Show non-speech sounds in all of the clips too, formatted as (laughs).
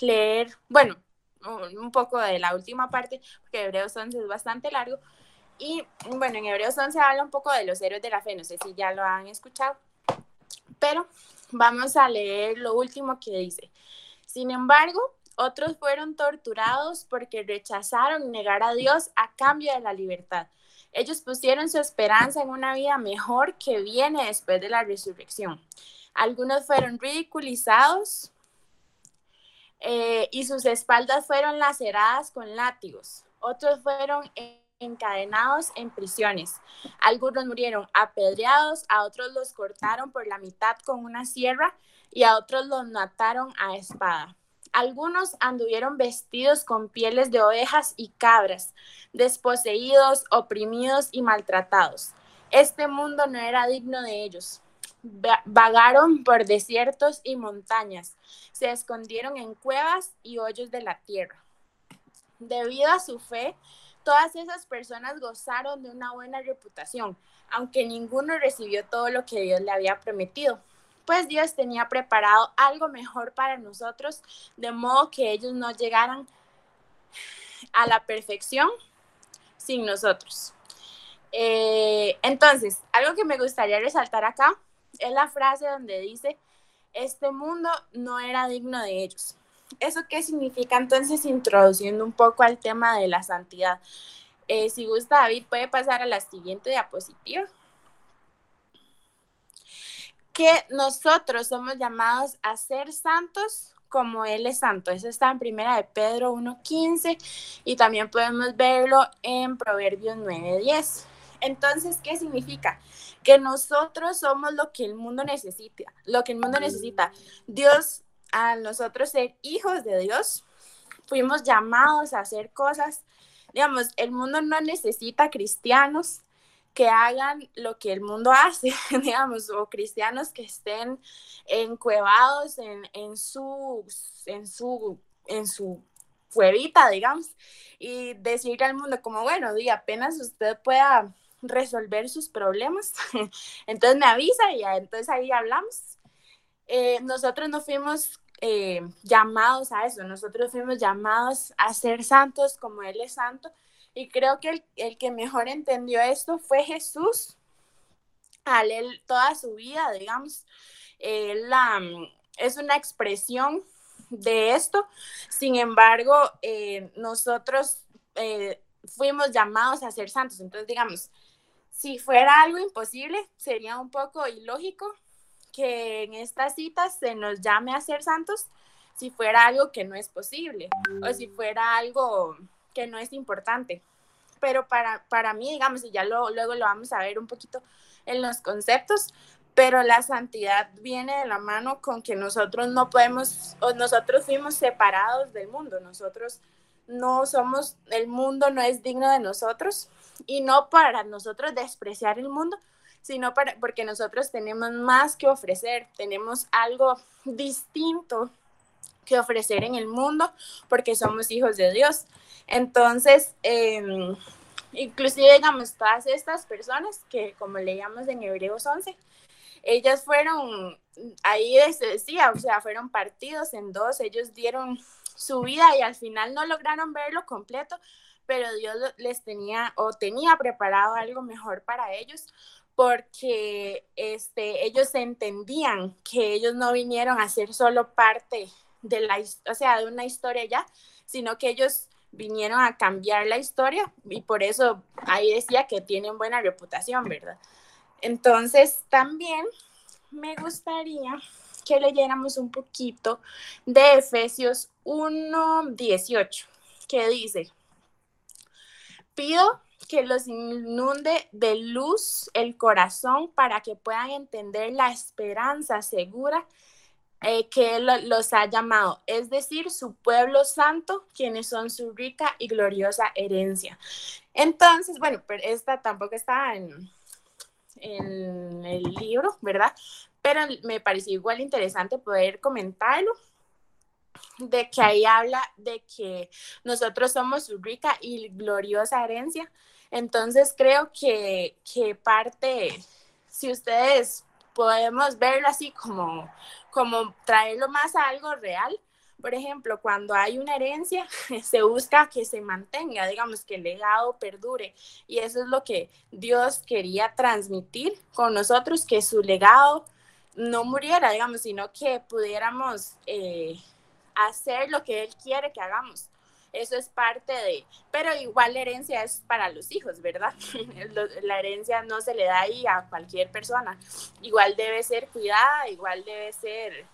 leer, bueno, un poco de la última parte, porque Hebreos 11 es bastante largo. Y bueno, en Hebreos 11 habla un poco de los héroes de la fe, no sé si ya lo han escuchado, pero vamos a leer lo último que dice. Sin embargo, otros fueron torturados porque rechazaron negar a Dios a cambio de la libertad. Ellos pusieron su esperanza en una vida mejor que viene después de la resurrección. Algunos fueron ridiculizados eh, y sus espaldas fueron laceradas con látigos. Otros fueron encadenados en prisiones. Algunos murieron apedreados, a otros los cortaron por la mitad con una sierra y a otros los mataron a espada. Algunos anduvieron vestidos con pieles de ovejas y cabras, desposeídos, oprimidos y maltratados. Este mundo no era digno de ellos. Vagaron por desiertos y montañas, se escondieron en cuevas y hoyos de la tierra. Debido a su fe, todas esas personas gozaron de una buena reputación, aunque ninguno recibió todo lo que Dios le había prometido pues Dios tenía preparado algo mejor para nosotros, de modo que ellos no llegaran a la perfección sin nosotros. Eh, entonces, algo que me gustaría resaltar acá es la frase donde dice, este mundo no era digno de ellos. ¿Eso qué significa entonces introduciendo un poco al tema de la santidad? Eh, si gusta, David, puede pasar a la siguiente diapositiva que nosotros somos llamados a ser santos como Él es santo. Eso está en primera de Pedro 1.15 y también podemos verlo en Proverbios 9.10. Entonces, ¿qué significa? Que nosotros somos lo que el mundo necesita, lo que el mundo necesita. Dios, a nosotros ser hijos de Dios, fuimos llamados a hacer cosas. Digamos, el mundo no necesita cristianos, que hagan lo que el mundo (laughs) hace, digamos, o cristianos que estén encuevados en, en, su, en, su, en su cuevita, digamos, y decirle al mundo como, bueno, di, apenas usted pueda resolver sus problemas, (laughs) entonces me avisa y entonces ahí hablamos. Eh, nosotros no fuimos eh, llamados a eso, nosotros fuimos llamados a ser santos como Él es santo y creo que el, que mejor entendió esto fue Jesús, al él toda su vida, digamos, la, es una expresión de esto. Sin embargo, eh, nosotros eh, fuimos llamados a ser santos. Entonces, digamos, si fuera algo imposible, sería un poco ilógico que en estas citas se nos llame a ser santos si fuera algo que no es posible o si fuera algo que no es importante. Pero para, para mí, digamos, y ya lo, luego lo vamos a ver un poquito en los conceptos, pero la santidad viene de la mano con que nosotros no podemos, o nosotros fuimos separados del mundo, nosotros no somos, el mundo no es digno de nosotros, y no para nosotros despreciar el mundo, sino para, porque nosotros tenemos más que ofrecer, tenemos algo distinto que ofrecer en el mundo porque somos hijos de Dios. Entonces, eh, inclusive, digamos, todas estas personas que, como leíamos en Hebreos 11, ellas fueron, ahí se decía, o sea, fueron partidos en dos, ellos dieron su vida y al final no lograron verlo completo, pero Dios les tenía o tenía preparado algo mejor para ellos porque este, ellos entendían que ellos no vinieron a ser solo parte de la, o sea, de una historia ya, sino que ellos vinieron a cambiar la historia y por eso ahí decía que tienen buena reputación, ¿verdad? Entonces también me gustaría que leyéramos un poquito de Efesios 1.18, que dice, pido que los inunde de luz el corazón para que puedan entender la esperanza segura eh, que Él los ha llamado, es decir, su pueblo santo, quienes son su rica y gloriosa herencia. Entonces, bueno, pero esta tampoco está en, en el libro, ¿verdad? Pero me pareció igual interesante poder comentarlo de que ahí habla de que nosotros somos su rica y gloriosa herencia. Entonces creo que, que parte, si ustedes podemos verlo así como, como traerlo más a algo real, por ejemplo, cuando hay una herencia, (laughs) se busca que se mantenga, digamos, que el legado perdure. Y eso es lo que Dios quería transmitir con nosotros, que su legado no muriera, digamos, sino que pudiéramos eh, hacer lo que Él quiere que hagamos. Eso es parte de, pero igual la herencia es para los hijos, ¿verdad? (laughs) la herencia no se le da ahí a cualquier persona. Igual debe ser cuidada, igual debe ser,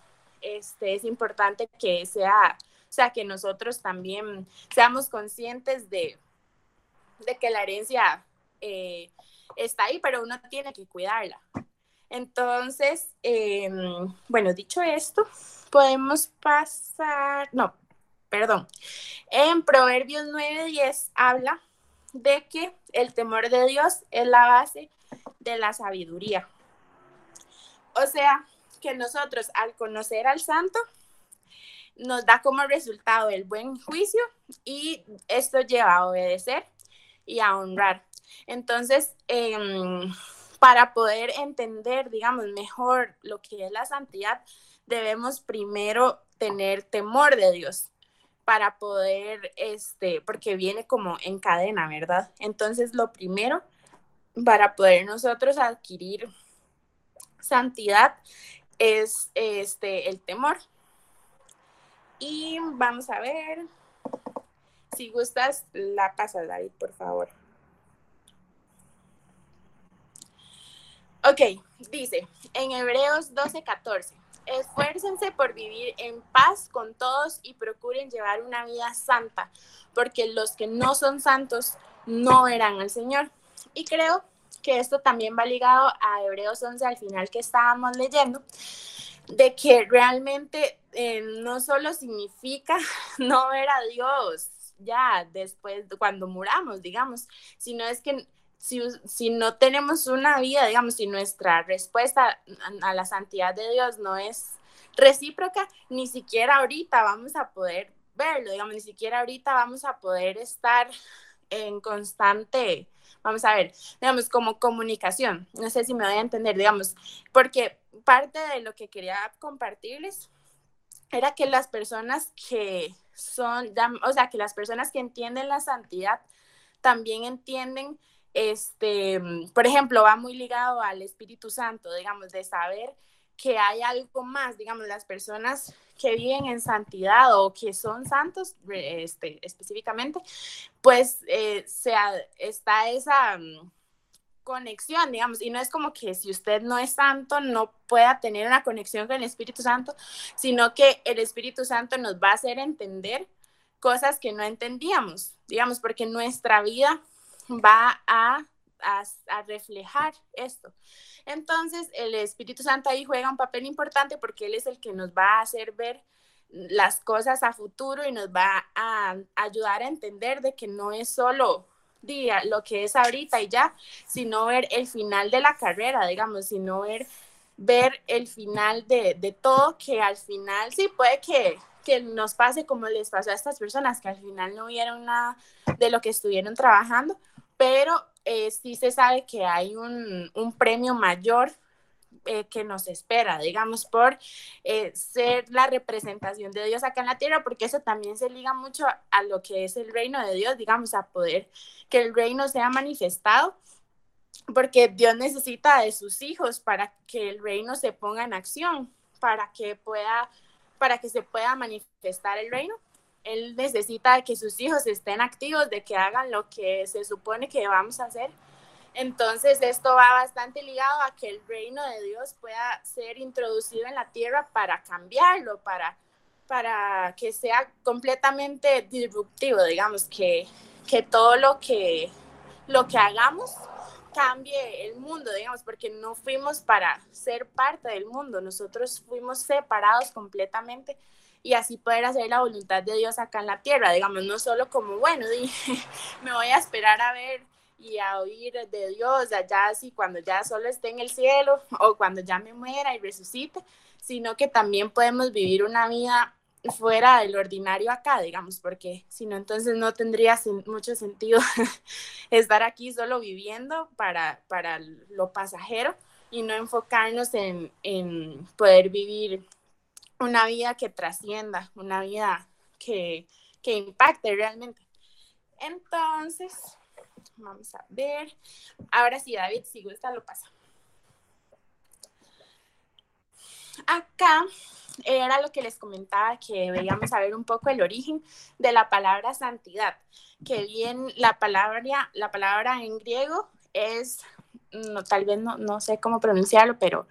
este, es importante que sea, o sea, que nosotros también seamos conscientes de, de que la herencia eh, está ahí, pero uno tiene que cuidarla. Entonces, em, bueno, dicho esto, podemos pasar, no, perdón, en Proverbios 9:10 habla de que el temor de Dios es la base de la sabiduría. O sea, que nosotros al conocer al santo, nos da como resultado el buen juicio y esto lleva a obedecer y a honrar. Entonces, em, para poder entender, digamos, mejor lo que es la santidad, debemos primero tener temor de Dios para poder, este, porque viene como en cadena, ¿verdad? Entonces, lo primero, para poder nosotros adquirir santidad es este, el temor. Y vamos a ver, si gustas, la pasa, David, por favor. Ok, dice en Hebreos 12, 14. Esfuércense por vivir en paz con todos y procuren llevar una vida santa, porque los que no son santos no verán al Señor. Y creo que esto también va ligado a Hebreos 11 al final que estábamos leyendo, de que realmente eh, no solo significa (laughs) no ver a Dios ya después, cuando muramos, digamos, sino es que si, no tenemos una vida, digamos, si nuestra respuesta a la santidad de Dios no es recíproca, ni siquiera ahorita vamos a poder verlo, digamos, ni siquiera ahorita vamos a poder estar en constante, vamos a ver, digamos, como comunicación. No sé si me voy a entender, digamos, porque parte de lo que quería compartirles era que las personas que son, o sea, que las personas que entienden la santidad también entienden este, por ejemplo, va muy ligado al Espíritu Santo, digamos, de saber que hay algo más, digamos, las personas que viven en santidad o que son santos este, específicamente, pues eh, está esa mm, conexión, digamos, y no es como que si usted no es santo no pueda tener una conexión con el Espíritu Santo, sino que el Espíritu Santo nos va a hacer entender cosas que no entendíamos, digamos, porque nuestra vida va a, a, reflejar esto. Entonces, el Espíritu Santo ahí juega un papel importante porque Él es el que nos va a hacer ver las cosas a futuro y nos va a ayudar a entender de que no es solo día lo que es ahorita y ya, sino ver el final de la carrera, digamos, sino ver, ver el final de, de todo, que al final sí puede que, que nos pase como les pasó a estas personas, que al final no vieron nada de lo que estuvieron trabajando, pero eh, sí se sabe que hay un, premio mayor eh, que nos espera, digamos, por eh, ser la representación de Dios acá en la tierra, porque eso también se liga mucho a, lo que es el reino de Dios, digamos, a poder que el reino sea manifestado, porque Dios necesita de sus hijos para que el reino se ponga en acción, para que pueda, para que se pueda manifestar el reino él necesita que sus hijos estén activos, de que hagan lo que se supone que vamos a hacer. Entonces, esto va bastante ligado a que el reino de Dios pueda ser introducido en la tierra para cambiarlo, para, para que sea completamente disruptivo, digamos, que, que todo lo que, lo que hagamos cambie el mundo, digamos, porque no fuimos para ser parte del mundo, nosotros fuimos separados completamente y así poder hacer la voluntad de Dios acá en la tierra, digamos, no solo como, bueno, (laughs) me voy a esperar a ver y a oír de Dios allá así cuando ya solo esté en el cielo o cuando ya me muera y resucite, sino que también podemos vivir una vida fuera del ordinario acá, digamos, porque si no, entonces no tendría mucho sentido (laughs) estar aquí solo viviendo para, para lo pasajero y no enfocarnos en, en poder vivir una vida que trascienda, una vida que, que impacte realmente. Entonces, vamos a ver. Ahora sí, David, si gusta, lo pasa. Acá era lo que les comentaba, que veíamos a ver un poco el origen de la palabra santidad, que bien la palabra, la palabra en griego es, no, tal vez no, no sé cómo pronunciarlo, pero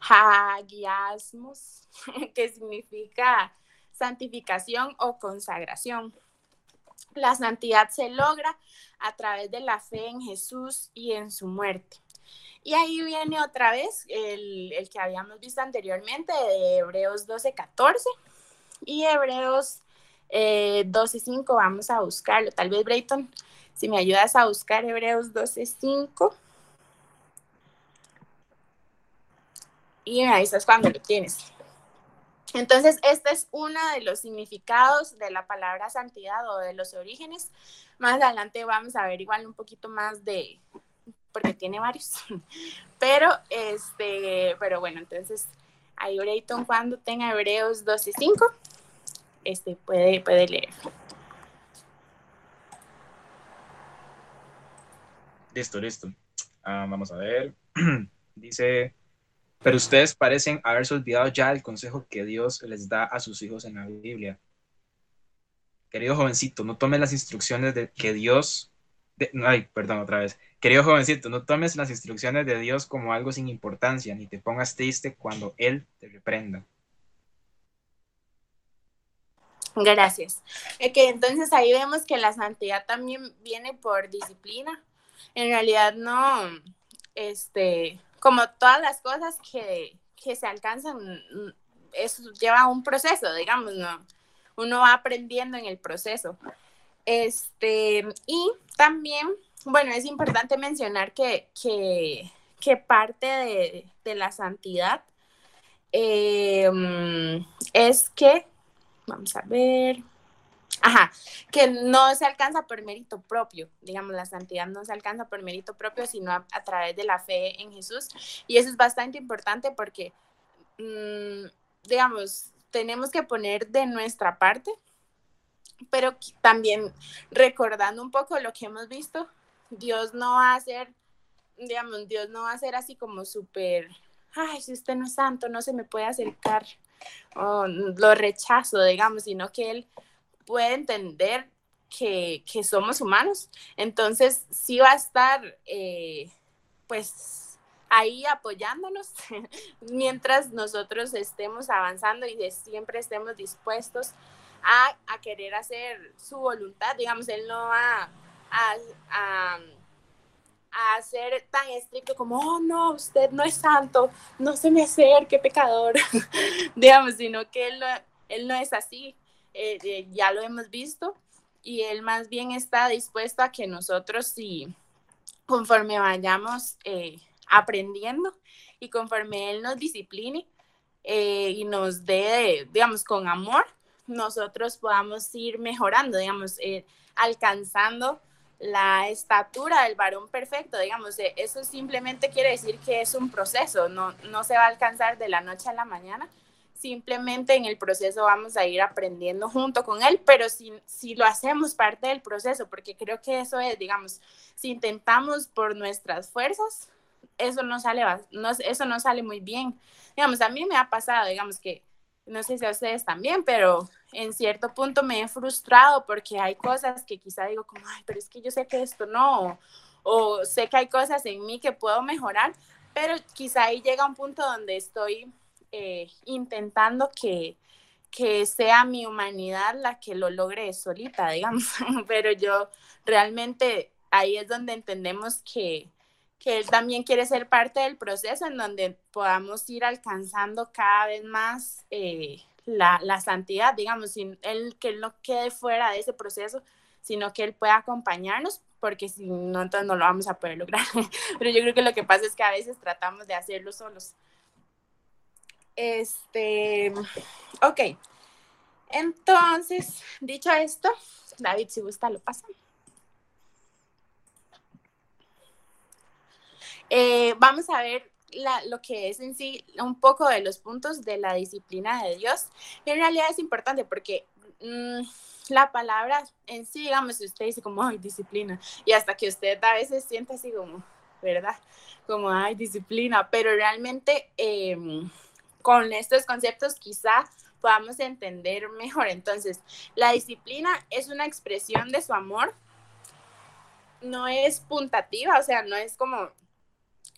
hagiasmos, (laughs) que significa santificación o consagración. La santidad se logra a través de la fe en Jesús y en su muerte. Y ahí viene otra vez el, que habíamos visto anteriormente de Hebreos 12, 14 y Hebreos eh, 12, 5. Vamos a buscarlo. Tal vez, Brayton, si me ayudas a buscar Hebreos 12, Y ahí estás cuando lo tienes. Entonces, este es uno de los significados de la palabra santidad o de los orígenes. Más adelante vamos a ver igual un poquito más de, porque tiene varios. (laughs) Pero, este, pero bueno, entonces ahí Brayton cuando tenga Hebreos 12.5, este, puede, puede leer. Listo, listo. Ah, vamos a ver. (clears throat) Dice, pero ustedes parecen haberse olvidado ya el consejo que Dios les da a sus hijos en la Biblia. Querido jovencito, no tome las instrucciones de que Dios ay, perdón, otra vez. Querido jovencito, no tomes las instrucciones de Dios como algo sin importancia, ni te pongas triste cuando Él te reprenda. Gracias. que entonces ahí vemos que la santidad también viene por disciplina. En realidad no, este, como todas las cosas que, que se alcanzan, eso lleva un proceso, digamos, ¿no? Uno va aprendiendo en el proceso. Este, y también, bueno, es importante mencionar que, que, parte de, la santidad em, es que, vamos a ver, ajá, que no se alcanza por mérito propio, digamos, la santidad no se alcanza por mérito propio, sino a, través de la fe en Jesús. Y eso es bastante importante porque, mm, digamos, tenemos que poner de nuestra parte pero también recordando un poco lo que hemos visto, Dios no va a ser, digamos, Dios no va a ser así como súper, ay, si usted no es santo, no se me puede acercar, o lo rechazo, digamos, sino que Él puede entender que, somos humanos. Entonces, sí va a estar, eh, pues, ahí apoyándonos (laughs) mientras nosotros estemos avanzando y de siempre estemos dispuestos a, querer hacer su voluntad, digamos, él no va a, a, a, ser tan estricto como, oh no, usted no es santo, no se me acerque, pecador, (laughs) digamos, sino que él, él no es así, eh, eh, ya lo hemos visto, y él más bien está dispuesto a que nosotros, si conforme vayamos eh, aprendiendo y conforme él nos discipline y nos dé, digamos, con amor, nosotros podamos ir mejorando, digamos, eh, alcanzando la estatura del varón perfecto, digamos, eh, eso simplemente quiere decir que es un proceso, no, no se va a alcanzar de la noche a la mañana, simplemente en el proceso vamos a ir aprendiendo junto con él, pero si, si lo hacemos parte del proceso, porque creo que eso es, digamos, si intentamos por nuestras fuerzas, eso no sale, no, eso no sale muy bien. Digamos, a mí me ha pasado, digamos que no sé si a ustedes también, pero en cierto punto me he frustrado porque hay cosas que quizá digo como, ay, pero es que yo sé que esto no, o, sé que hay cosas en mí que puedo mejorar, pero quizá ahí llega un punto donde estoy eh, intentando que, que sea mi humanidad la que lo logre solita, digamos, (laughs) pero yo realmente ahí es donde entendemos que, que él también quiere ser parte del proceso en donde podamos ir alcanzando cada vez más eh, la, la, santidad, digamos, sin él, que él no quede fuera de ese proceso, sino que él pueda acompañarnos, porque si no, entonces no lo vamos a poder lograr. (laughs) Pero yo creo que lo que pasa es que a veces tratamos de hacerlo solos. Este, ok. Entonces, dicho esto, David, si gusta, lo pasa. Eh, vamos a ver lo que es en sí un poco de los puntos de la disciplina de Dios. En realidad es importante porque mm, la palabra en sí, digamos, usted dice como, ay, disciplina, y hasta que usted a veces siente así como, ¿verdad? Como, ay, disciplina, pero realmente em, con estos conceptos quizá podamos entender mejor. Entonces, la disciplina es una expresión de su amor, no es puntativa, o sea, no es como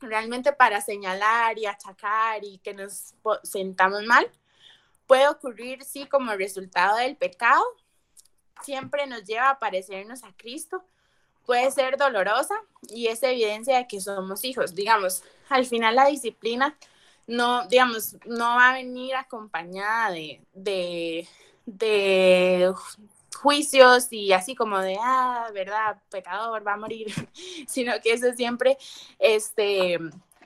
realmente para señalar y achacar y que nos sentamos mal. Puede ocurrir, sí, como resultado del pecado, siempre nos lleva a parecernos a Cristo, puede ser dolorosa y es evidencia de que somos hijos. Digamos, al final la disciplina no, digamos, no va a venir acompañada de, de, de juicios y así como de, ah, verdad, pecador, va a morir, (laughs) sino que eso siempre, este,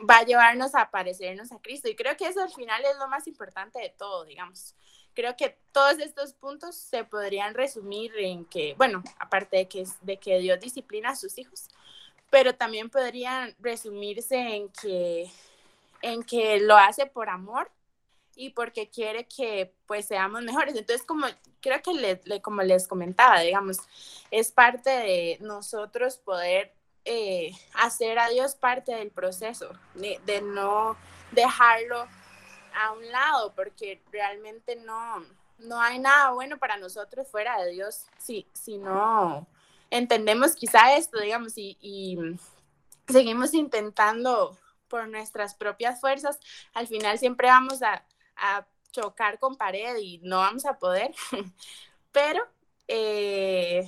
va a llevarnos a parecernos a Cristo. Y creo que eso al final es lo más importante de todo, digamos. Creo que todos estos puntos se podrían resumir en que, bueno, aparte de que, de que Dios disciplina a sus hijos, pero también podrían resumirse en que en que lo hace por amor y porque quiere que pues seamos mejores. Entonces, como creo que le, como les comentaba, digamos, es parte de nosotros poder eh, hacer a Dios parte del proceso, de, no dejarlo a un lado, porque realmente no, no hay nada bueno para nosotros fuera de Dios si, si no entendemos quizá esto, digamos, y seguimos intentando por nuestras propias fuerzas, al final siempre vamos a, chocar con pared y no vamos a poder, (laughs) pero, eh,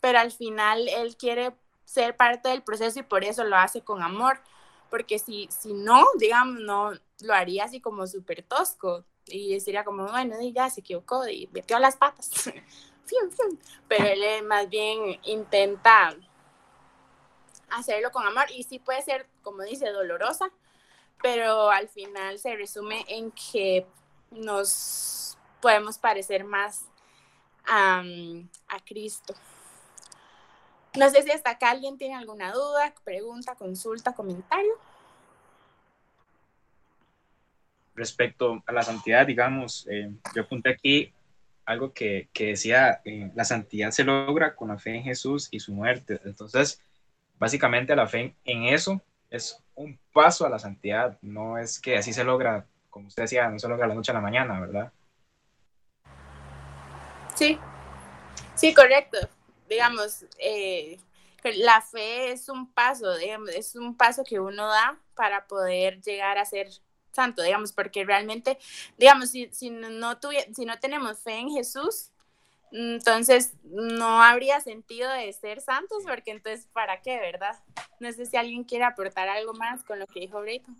pero al final él quiere ser parte del proceso y por eso lo hace con amor, porque si, si no, digamos, no lo haría así como súper tosco y sería como, bueno, ya se equivocó y metió las patas, (laughs) pero él más bien intenta hacerlo con amor y sí puede ser, como dice, dolorosa, pero al final se resume en que nos podemos parecer más a Cristo. No sé si hasta acá alguien tiene alguna duda, pregunta, consulta, comentario. Respecto a la santidad, digamos, eh, yo apunté aquí algo que, que decía, eh, la santidad se logra con la fe en Jesús y su muerte. Entonces, básicamente la fe en eso es un paso a la santidad, no es que así se logra, como usted decía, no se logra la noche a la mañana, ¿verdad? Sí, sí, correcto. Digamos, eh, la fe es un paso, digamos, es un paso que uno da para poder llegar a ser santo, digamos, porque realmente, digamos, si, si, no, si no tenemos fe en Jesús, entonces, no habría sentido de ser santos, porque entonces, ¿para qué, verdad? No sé si alguien quiere aportar algo más con lo que dijo Brayton.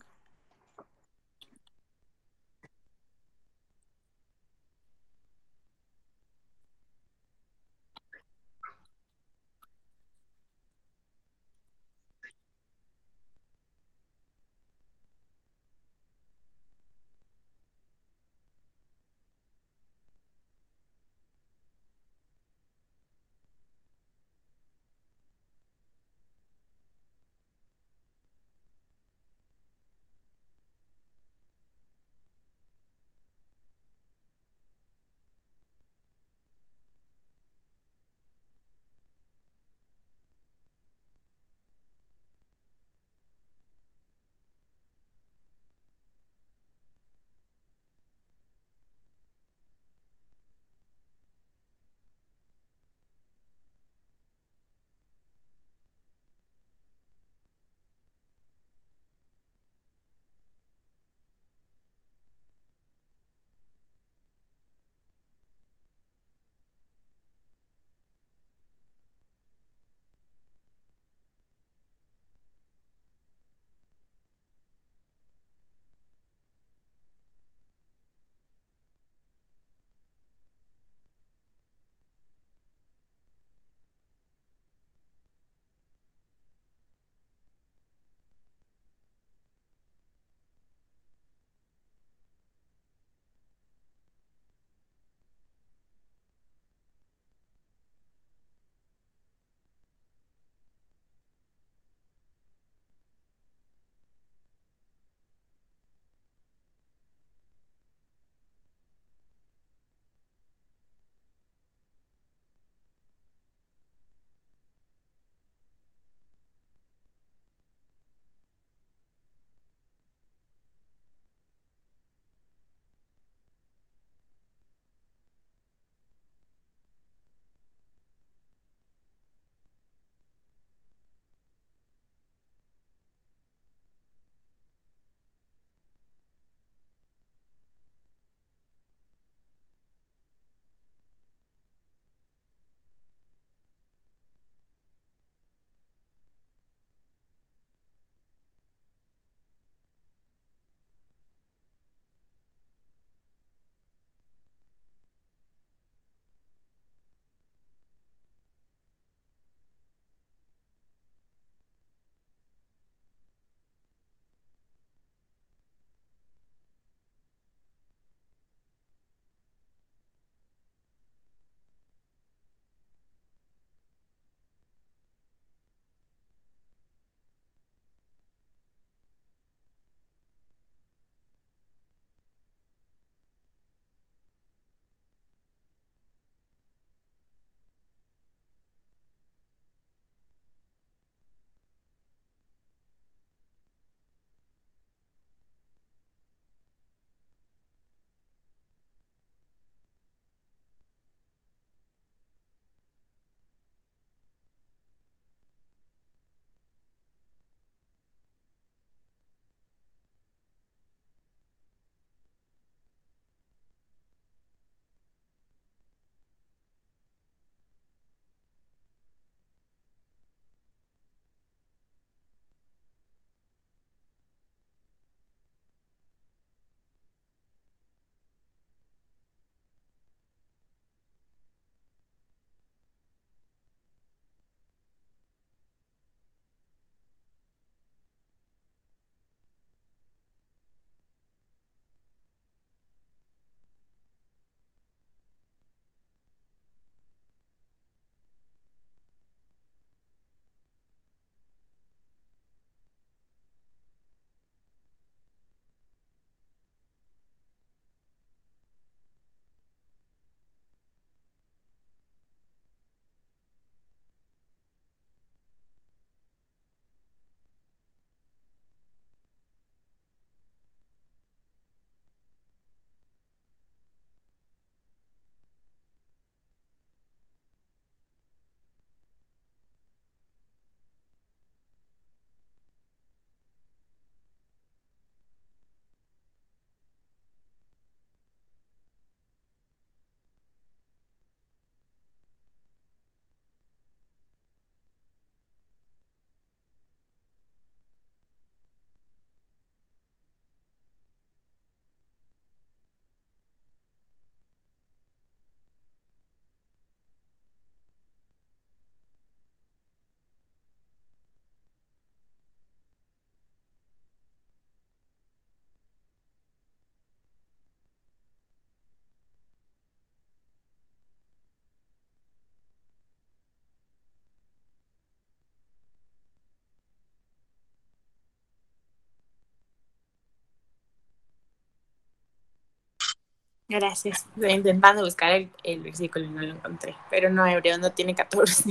Gracias. Estoy intentando buscar el, el, versículo y no lo encontré. Pero no, Hebreo no tiene 14.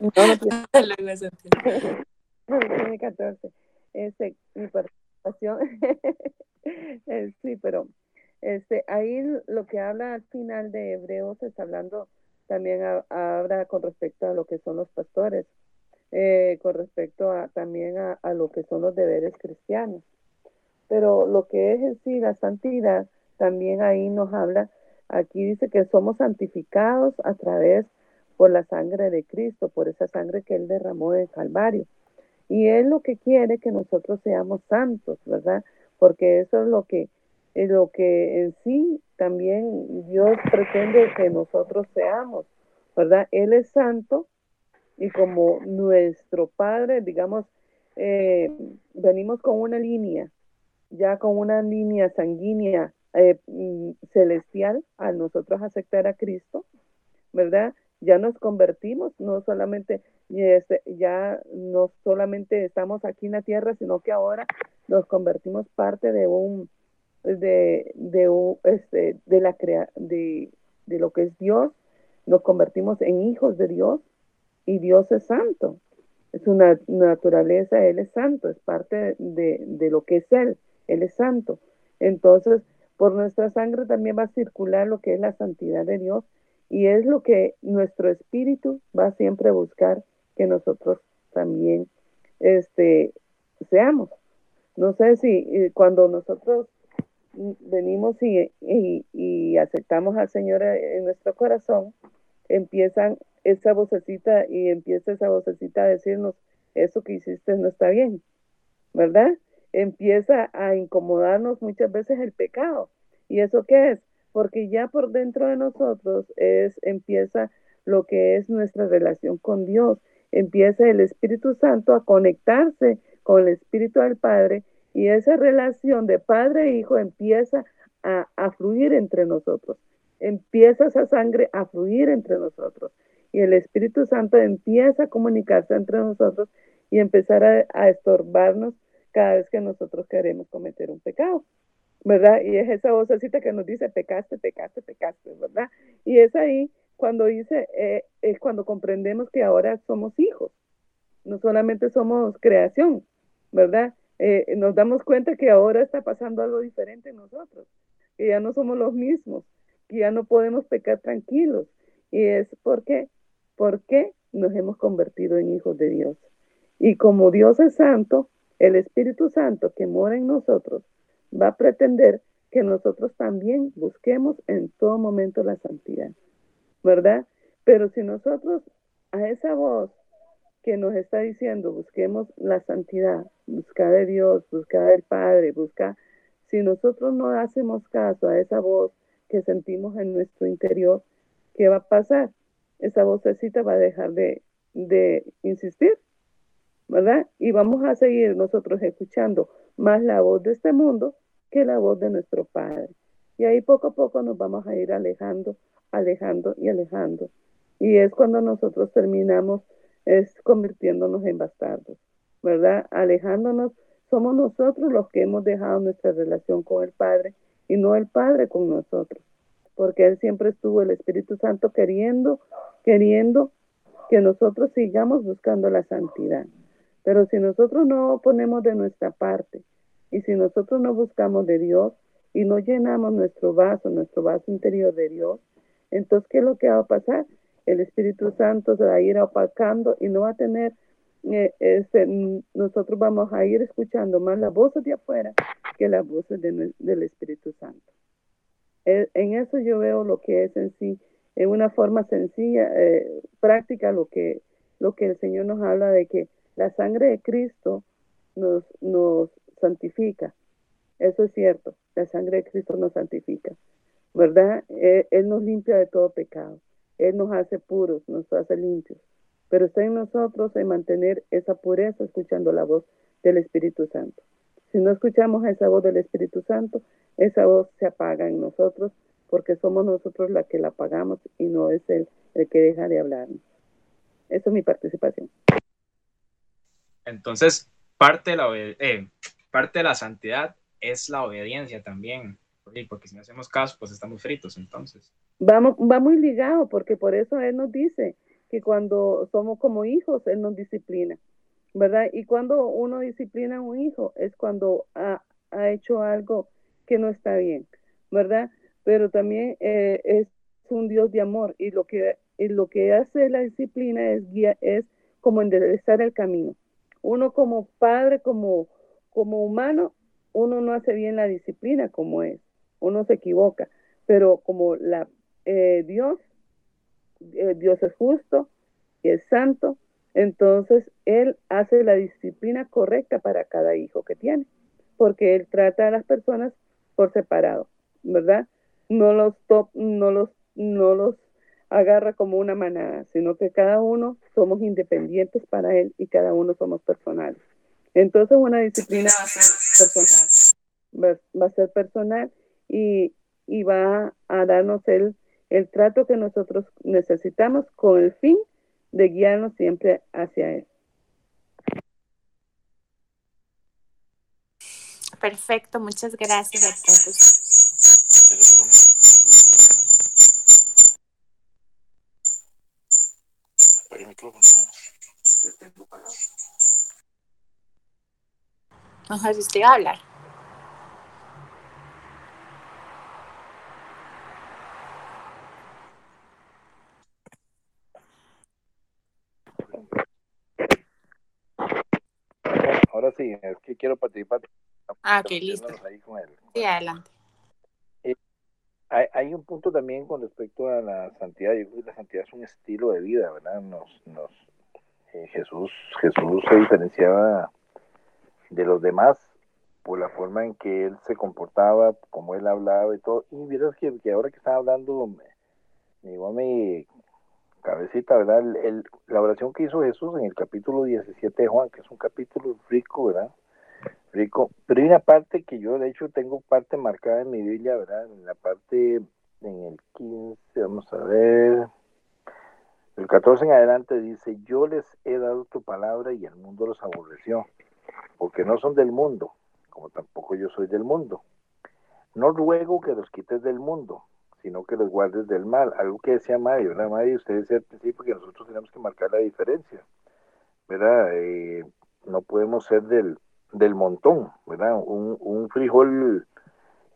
No, no tiene, (laughs) (laughs) no tiene 14. Este, mi participación. (laughs) Sí, pero este, ahí lo que habla al final de Hebreos está hablando también habla con respecto a lo que son los pastores, eh, con respecto a, también a, a, lo que son los deberes cristianos. Pero lo que es en sí la santidad también ahí nos habla, aquí dice que somos santificados a través por la sangre de Cristo, por esa sangre que Él derramó en Calvario. Y Él lo que quiere que nosotros seamos santos, ¿verdad? Porque eso es lo que, es lo que en sí también Dios pretende que nosotros seamos, ¿verdad? Él es santo y como nuestro Padre, digamos, eh, venimos con una línea, ya con una línea sanguínea eh, mm, celestial al nosotros aceptar a Cristo, ¿verdad? Ya nos convertimos, no solamente, este, ya no solamente estamos aquí en la tierra, sino que ahora nos convertimos parte de un, de, de, este, de la crea, de, de lo que es Dios, nos convertimos en hijos de Dios y Dios es santo. Es una naturaleza, Él es santo, es parte de, de lo que es Él, Él es santo. Entonces, por nuestra sangre también va a circular lo que es la santidad de Dios y es lo que nuestro espíritu va siempre a buscar que nosotros también este, seamos. No sé si eh, cuando nosotros venimos y, y, aceptamos al Señor en nuestro corazón, empiezan esa vocecita y empieza esa vocecita a decirnos, eso que hiciste no está bien, ¿verdad? Empieza a incomodarnos muchas veces el pecado. ¿Y eso qué es? Porque ya por dentro de nosotros es, empieza lo que es nuestra relación con Dios. Empieza el Espíritu Santo a conectarse con el Espíritu del Padre y esa relación de padre e hijo empieza a, a fluir entre nosotros. Empieza esa sangre a fluir entre nosotros y el Espíritu Santo empieza a comunicarse entre nosotros y empezar a, a estorbarnos cada vez que nosotros queremos cometer un pecado, ¿verdad? Y es esa vocecita que nos dice, pecaste, pecaste, pecaste, ¿verdad? Y es ahí cuando dice, eh, es cuando comprendemos que ahora somos hijos, no solamente somos creación, ¿verdad? Eh, nos damos cuenta que ahora está pasando algo diferente en nosotros, que ya no somos los mismos, que ya no podemos pecar tranquilos. Y es porque, porque nos hemos convertido en hijos de Dios. Y como Dios es santo, el Espíritu Santo que mora en nosotros va a pretender que nosotros también busquemos en todo momento la santidad, ¿verdad? Pero si nosotros a esa voz que nos está diciendo busquemos la santidad, buscar de Dios, buscar del Padre, buscar, si nosotros no hacemos caso a esa voz que sentimos en nuestro interior, ¿qué va a pasar? Esa vocecita va a dejar de, de insistir ¿verdad? Y vamos a seguir nosotros escuchando más la voz de este mundo que la voz de nuestro Padre. Y ahí poco a poco nos vamos a ir alejando, alejando y alejando. Y es cuando nosotros terminamos es convirtiéndonos en bastardos, ¿verdad? Alejándonos, somos nosotros los que hemos dejado nuestra relación con el Padre y no el Padre con nosotros, porque Él siempre estuvo, el Espíritu Santo, queriendo, queriendo que nosotros sigamos buscando la santidad. Pero si nosotros no ponemos de nuestra parte y si nosotros no buscamos de Dios y no llenamos nuestro vaso, nuestro vaso interior de Dios, entonces, ¿qué es lo que va a pasar? El Espíritu Santo se va a ir opacando y no va a tener, eh, este, nosotros vamos a ir escuchando más las voces de afuera que las voces del Espíritu Santo. E, en eso yo veo lo que es en sí, en una forma sencilla, eh, práctica, lo que, lo que el Señor nos habla de que la sangre de Cristo nos, nos santifica. Eso es cierto. La sangre de Cristo nos santifica. ¿Verdad? Él, él, nos limpia de todo pecado. Él nos hace puros, nos hace limpios. Pero está en nosotros en mantener esa pureza escuchando la voz del Espíritu Santo. Si no escuchamos esa voz del Espíritu Santo, esa voz se apaga en nosotros porque somos nosotros la que la apagamos y no es Él el que deja de hablarnos. Esa es mi participación. Entonces, parte de la, eh, parte de la santidad es la obediencia también. porque si no hacemos caso, pues estamos fritos entonces. Vamos, va muy ligado, porque por eso Él nos dice que cuando somos como hijos, Él nos disciplina, ¿verdad? Y cuando uno disciplina a un hijo es cuando ha, ha hecho algo que no está bien, ¿verdad? Pero también eh, es un Dios de amor y lo que, y lo que hace la disciplina es, guía, es como enderezar el camino. Uno como padre, como, como humano, uno no hace bien la disciplina como es, uno se equivoca, pero como la, eh, Dios, eh, Dios es justo y es santo, entonces Él hace la disciplina correcta para cada hijo que tiene, porque Él trata a las personas por separado, ¿verdad? No los, top, no los, no los agarra como una manada, sino que cada uno somos independientes para Él y cada uno somos personales. Entonces una disciplina va a ser personal, va, a ser personal y, y, va a darnos el, el trato que nosotros necesitamos con el fin de guiarnos siempre hacia Él. Perfecto, muchas gracias a todos. No sé si usted va a hablar. Ahora sí, es que quiero participar. Ah, ok, listo. Sí, adelante. Hay, un punto también con respecto a la santidad. Yo creo que la santidad es un estilo de vida, ¿verdad? Nos, nos, eh, Jesús, Jesús se diferenciaba de los demás por la forma en que él se comportaba, como él hablaba y todo. Y miras que, que ahora que estaba hablando, me, me llegó a mi cabecita, ¿verdad? El, la oración que hizo Jesús en el capítulo 17 de Juan, que es un capítulo rico, ¿verdad? Rico. Pero hay una parte que yo, de hecho, tengo parte marcada en mi Biblia, ¿verdad? En la parte, en el 15, vamos a ver. El 14 en adelante dice, yo les he dado tu palabra y el mundo los aborreció porque no son del mundo, como tampoco yo soy del mundo. No ruego que los quites del mundo, sino que los guardes del mal. Algo que decía Mario, ¿verdad? Mario, usted decía al principio que nosotros tenemos que marcar la diferencia, ¿verdad? Eh, no podemos ser del, del montón, ¿verdad? Un, un frijol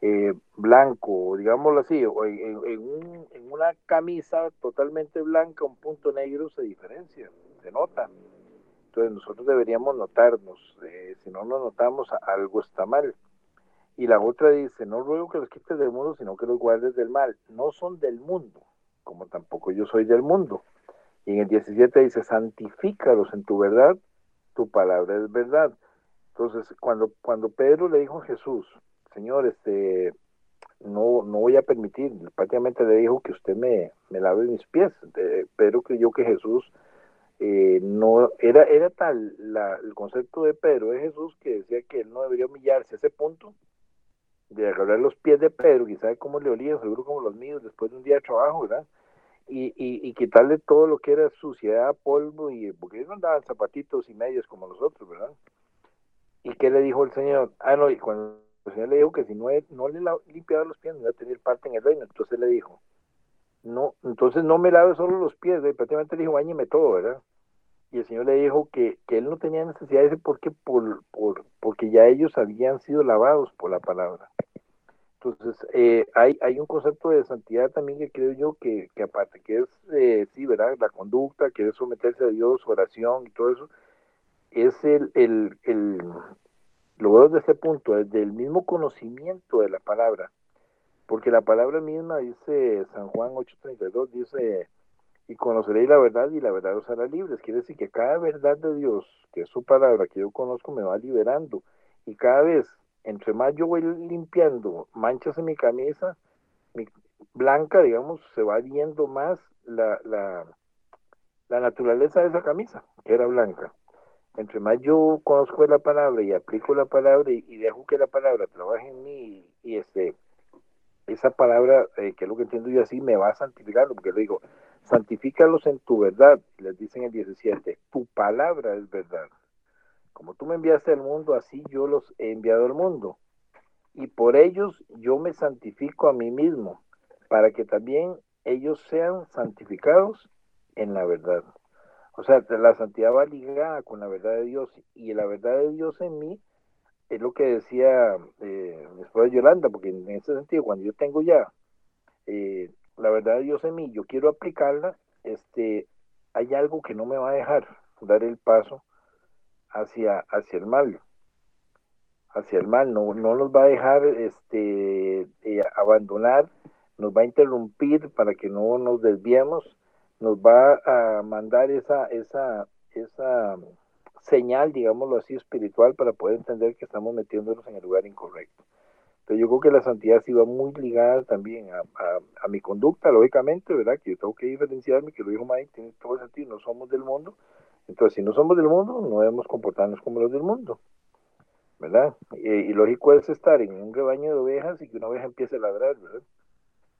eh, blanco, digámoslo así, en, en, en, una camisa totalmente blanca, un punto negro se diferencia, se nota. Entonces nosotros deberíamos notarnos, eh, si no nos notamos, algo está mal. Y la otra dice, no ruego que los quites del mundo, sino que los guardes del mal. No son del mundo, como tampoco yo soy del mundo. Y en el 17 dice, santifícalos en tu verdad, tu palabra es verdad. Entonces, cuando, cuando Pedro le dijo a Jesús, Señor, este, no, no voy a permitir, prácticamente le dijo que usted me, me lave mis pies. Pedro creyó que Jesús eh, no era era tal la, el concepto de Pedro de Jesús que decía que él no debería humillarse a ese punto de agarrar los pies de Pedro y sabe cómo le olía, seguro como los míos después de un día de trabajo, ¿verdad? Y, y, quitarle todo lo que era suciedad, polvo, y porque ellos no andaban zapatitos y medios como nosotros, ¿verdad? ¿Y qué le dijo el Señor? Ah, no, y cuando el Señor le dijo que si no, no le limpiaba los pies no iba a tener parte en el reino, entonces le dijo, no, entonces no me lave solo los pies, prácticamente le dijo, bañeme todo, ¿verdad? y el Señor le dijo que, que él no tenía necesidad de ese porque, por, por, porque ya ellos habían sido lavados por la palabra. Entonces, eh, hay, hay un concepto de santidad también que creo yo que, que aparte que es, eh, sí, ¿verdad? La conducta, que es someterse a Dios, oración y todo eso, es el, el, el lo desde ese punto, desde el mismo conocimiento de la palabra, porque la palabra misma dice, San Juan 8:32, dice, y conoceréis la verdad y la verdad os hará libres. Quiere decir que cada verdad de Dios, que es su palabra, que yo conozco, me va liberando. Y cada vez, entre más yo voy limpiando manchas en mi camisa, mi blanca, digamos, se va viendo más la, la, la naturaleza de esa camisa, que era blanca. Entre más yo conozco la palabra y aplico la palabra y, dejo que la palabra trabaje en mí y, este esa palabra, eh, que es lo que entiendo yo así, me va santificando, porque le digo, santifícalos en tu verdad, les dicen el 17, tu palabra es verdad. Como tú me enviaste al mundo, así yo los he enviado al mundo. y por ellos yo me santifico a mí mismo, para que también ellos sean santificados en la verdad. O sea, la santidad va ligada con la verdad de Dios y la verdad de Dios en mí es lo que decía eh, mi esposa Yolanda, porque en ese sentido, cuando yo tengo ya eh, la verdad de Dios en mí, yo quiero aplicarla, este, hay algo que no me va a dejar dar el paso hacia, hacia el mal, hacia el mal, no, no nos va a dejar este, eh, abandonar, nos va a interrumpir para que no nos desviemos, nos va a mandar esa, esa, esa señal, digámoslo así, espiritual para poder entender que estamos metiéndonos en el lugar incorrecto. Entonces yo creo que la santidad sí va muy ligada también a, mi conducta, lógicamente, ¿verdad? Que yo tengo que diferenciarme, que lo dijo Mike, tiene todo el sentido, no somos del mundo. Entonces, si no somos del mundo, no debemos comportarnos como los del mundo, ¿verdad? Y, lógico es estar en un rebaño de ovejas y que una oveja empiece a ladrar, ¿verdad?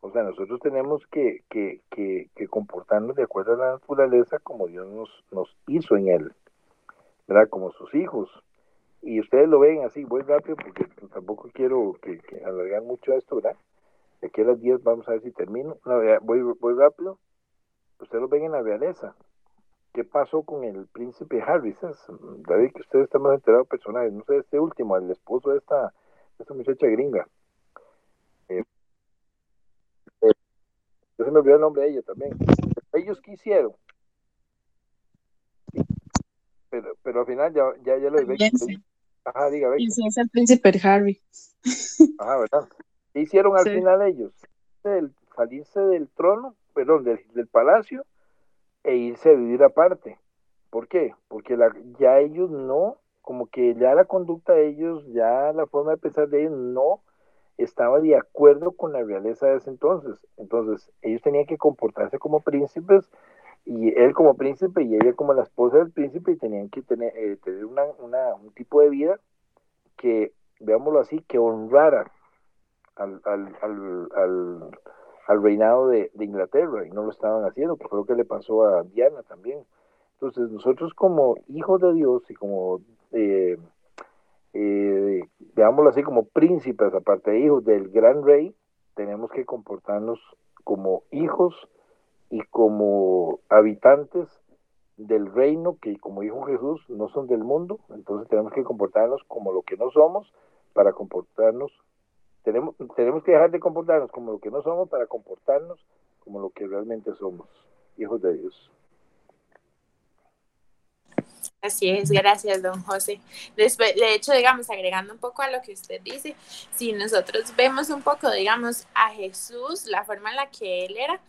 O sea, nosotros tenemos que, que, que, que comportarnos de acuerdo a la naturaleza como Dios nos, nos hizo en él, ¿verdad? Como sus hijos y ustedes lo ven así, voy rápido porque tampoco quiero que, que alargar mucho esto, ¿verdad? De aquí a las 10 vamos a ver si termino. No, voy, voy rápido. Ustedes lo ven en la realeza. ¿Qué pasó con el príncipe Harris? David, que ustedes están más enterados personales. No sé, este último, el esposo de esta, de esta muchacha gringa. Eh, eh, yo se me olvidó el nombre de ella también. Ellos quisieron pero, pero al final ya, ya, ya lo Ajá, diga, Y si es el príncipe Harry. Ajá, (laughs) ¿verdad? ¿Qué hicieron al final ellos? El, salirse del trono, perdón, del, del, palacio e irse a vivir aparte. ¿Por qué? Porque la, ya ellos no, como que ya la conducta de ellos, ya la forma de pensar de ellos no estaba de acuerdo con la realeza de ese entonces. Entonces, ellos tenían que comportarse como príncipes y él como príncipe y ella como la esposa del príncipe y tenían que tener, eh, tener una, una, un tipo de vida que, veámoslo así, que honrara al, al, al, al, reinado de, Inglaterra y no lo estaban haciendo, que fue lo que le pasó a Diana también. Entonces nosotros como hijos de Dios y como, eh, eh, veámoslo así, como príncipes, aparte de hijos del gran rey, tenemos que comportarnos como hijos y como habitantes del reino que como dijo Jesús no son del mundo, entonces tenemos que comportarnos como lo que no somos para comportarnos, tenemos, tenemos que dejar de comportarnos como lo que no somos para comportarnos como lo que realmente somos, hijos de Dios. Así es, gracias, don José. Después, de hecho, digamos, agregando un poco a lo que usted dice, si nosotros vemos un poco, digamos, a Jesús, la forma en la que él era,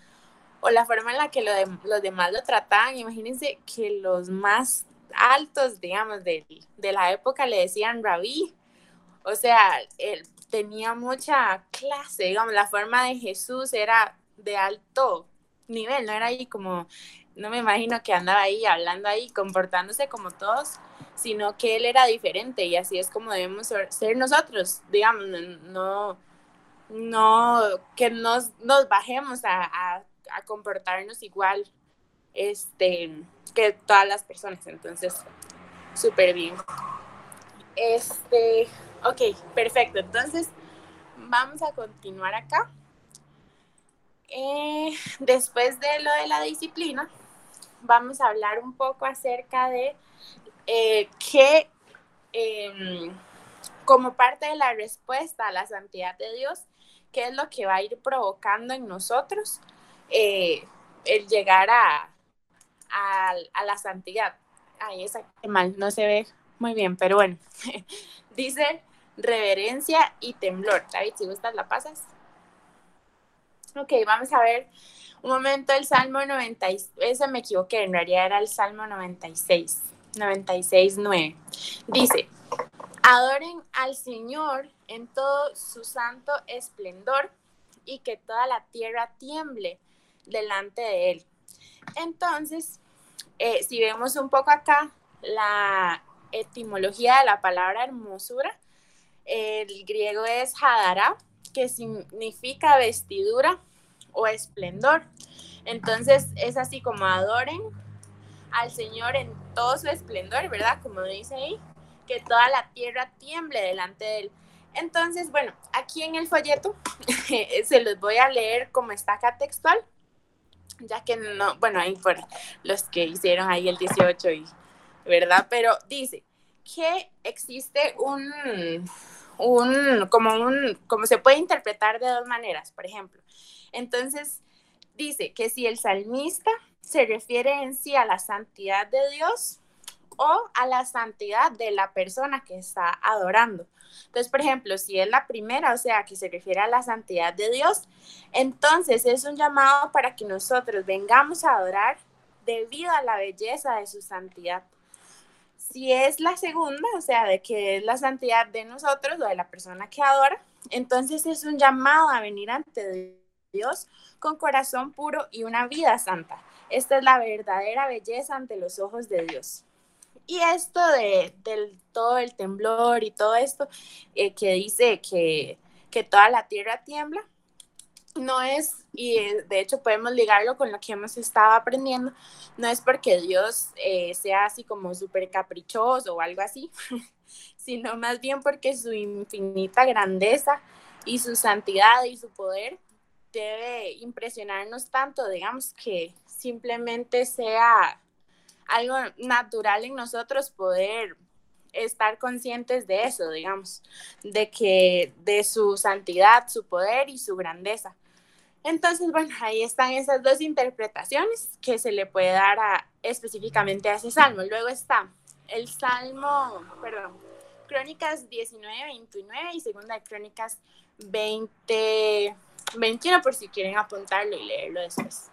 o la forma en la que los demás lo trataban. Imagínense que los más altos, digamos, de, de la época le decían rabí. O sea, él tenía mucha clase, digamos, la forma de Jesús era de alto nivel, no era ahí como, no me imagino que andaba ahí hablando ahí, comportándose como todos, sino que él era diferente y así es como debemos ser nosotros, digamos, no, no, que nos, nos bajemos a, a comportarnos igual este, que todas las personas. Entonces, súper bien. Este, ok, perfecto. Entonces, vamos a continuar acá. Eh, después de lo de la disciplina, vamos a hablar un poco acerca de eh, qué, em, como parte de la respuesta a la santidad de Dios, qué es lo que va a ir provocando en nosotros eh, el llegar a, a, la santidad. Ay, esa mal, no se ve muy bien, pero bueno. (laughs) Dice reverencia y temblor. David, si gustas, la pasas. Ok, vamos a ver un momento el Salmo 96. Ese me equivoqué, en realidad era el Salmo 96. 96, 9. Dice, adoren al Señor en todo su santo esplendor y que toda la tierra tiemble delante de él. Entonces, eh, si vemos un poco acá la etimología de la palabra hermosura, el griego es hadara, que significa vestidura o esplendor. Entonces es así como adoren al Señor en todo su esplendor, ¿verdad? Como dice ahí, que toda la tierra tiemble delante de él. Entonces, bueno, aquí en el folleto (laughs) se los voy a leer como está acá textual, ya que no, bueno, ahí fueron los que hicieron ahí el 18 y, ¿verdad? Pero dice que existe un, un, como un, como se puede interpretar de dos maneras, por ejemplo. Entonces, dice que si el salmista se refiere en sí a la santidad de Dios o a la santidad de la persona que está adorando. Entonces, por ejemplo, si es la primera, o sea, que se refiere a la santidad de Dios, entonces es un llamado para que nosotros vengamos a adorar debido a la belleza de su santidad. Si es la segunda, o sea, de que es la santidad de nosotros o de la persona que adora, entonces es un llamado a venir ante Dios con corazón puro y una vida santa. Esta es la verdadera belleza ante los ojos de Dios. Y esto de, del todo el temblor y todo esto eh, que dice que, que toda la tierra tiembla, no es, y de hecho podemos ligarlo con lo que hemos estado aprendiendo, no es porque Dios eh, sea así como súper caprichoso o algo así, (laughs) sino más bien porque su infinita grandeza y su santidad y su poder debe impresionarnos tanto, digamos, que simplemente sea algo natural en nosotros poder estar conscientes de eso, digamos, de que de su santidad, su poder y su grandeza. Entonces, bueno, ahí están esas dos interpretaciones que se le puede dar a, específicamente a ese salmo. Luego está el salmo, perdón, Crónicas 19, 29 y segunda de Crónicas 20, 21 por si quieren apuntarlo y leerlo después.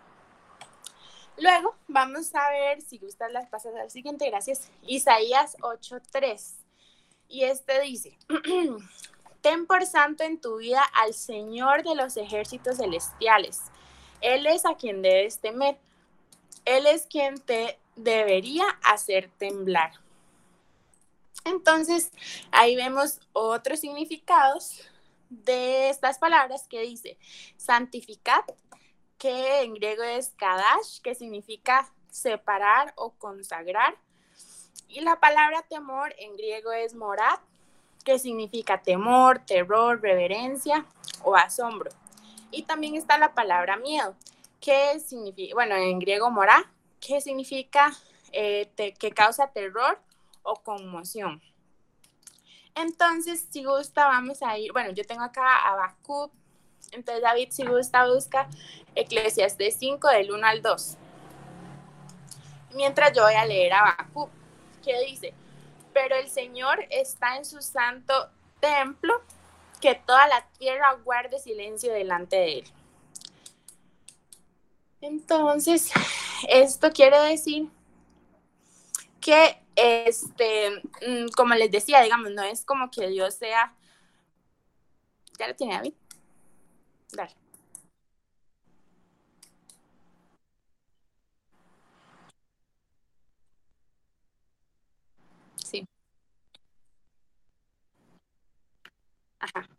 Luego vamos a ver, si gustan las pasas al siguiente, gracias, Isaías 8.3. Y este dice, (clears throat) ten por santo en tu vida al Señor de los ejércitos celestiales. Él es a quien debes temer. Él es quien te debería hacer temblar. Entonces, ahí vemos otros significados de estas palabras que dice, santificad que en griego es kadash, que significa separar o consagrar. Y la palabra temor en griego es morat, que significa temor, terror, reverencia o asombro. Y también está la palabra miedo, que significa, bueno, en griego morá, que significa eh, que causa terror o conmoción. Entonces, si gusta, vamos a ir, bueno, yo tengo acá a Bakú entonces David, si gusta, busca Eclesiastes 5 del 1 al 2. Mientras yo voy a leer Bakú, que dice, pero el Señor está en su santo templo, que toda la tierra guarde silencio delante de él. Entonces, esto quiere decir que, este, mm, como les decía, digamos, no es como que Dios sea, ya lo tiene David. Dale. Sí. Ajá.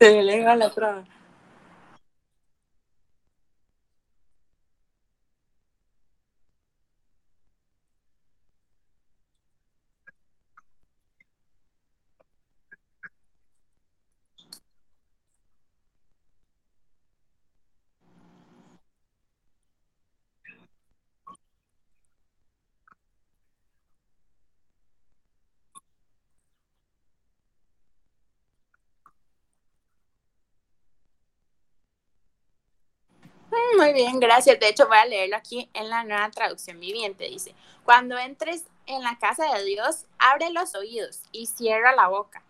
Se le la traba. Muy bien, gracias. De hecho, voy a leerlo aquí en la nueva traducción viviente. Dice, cuando entres en la casa de Dios, abre los oídos y cierra la boca.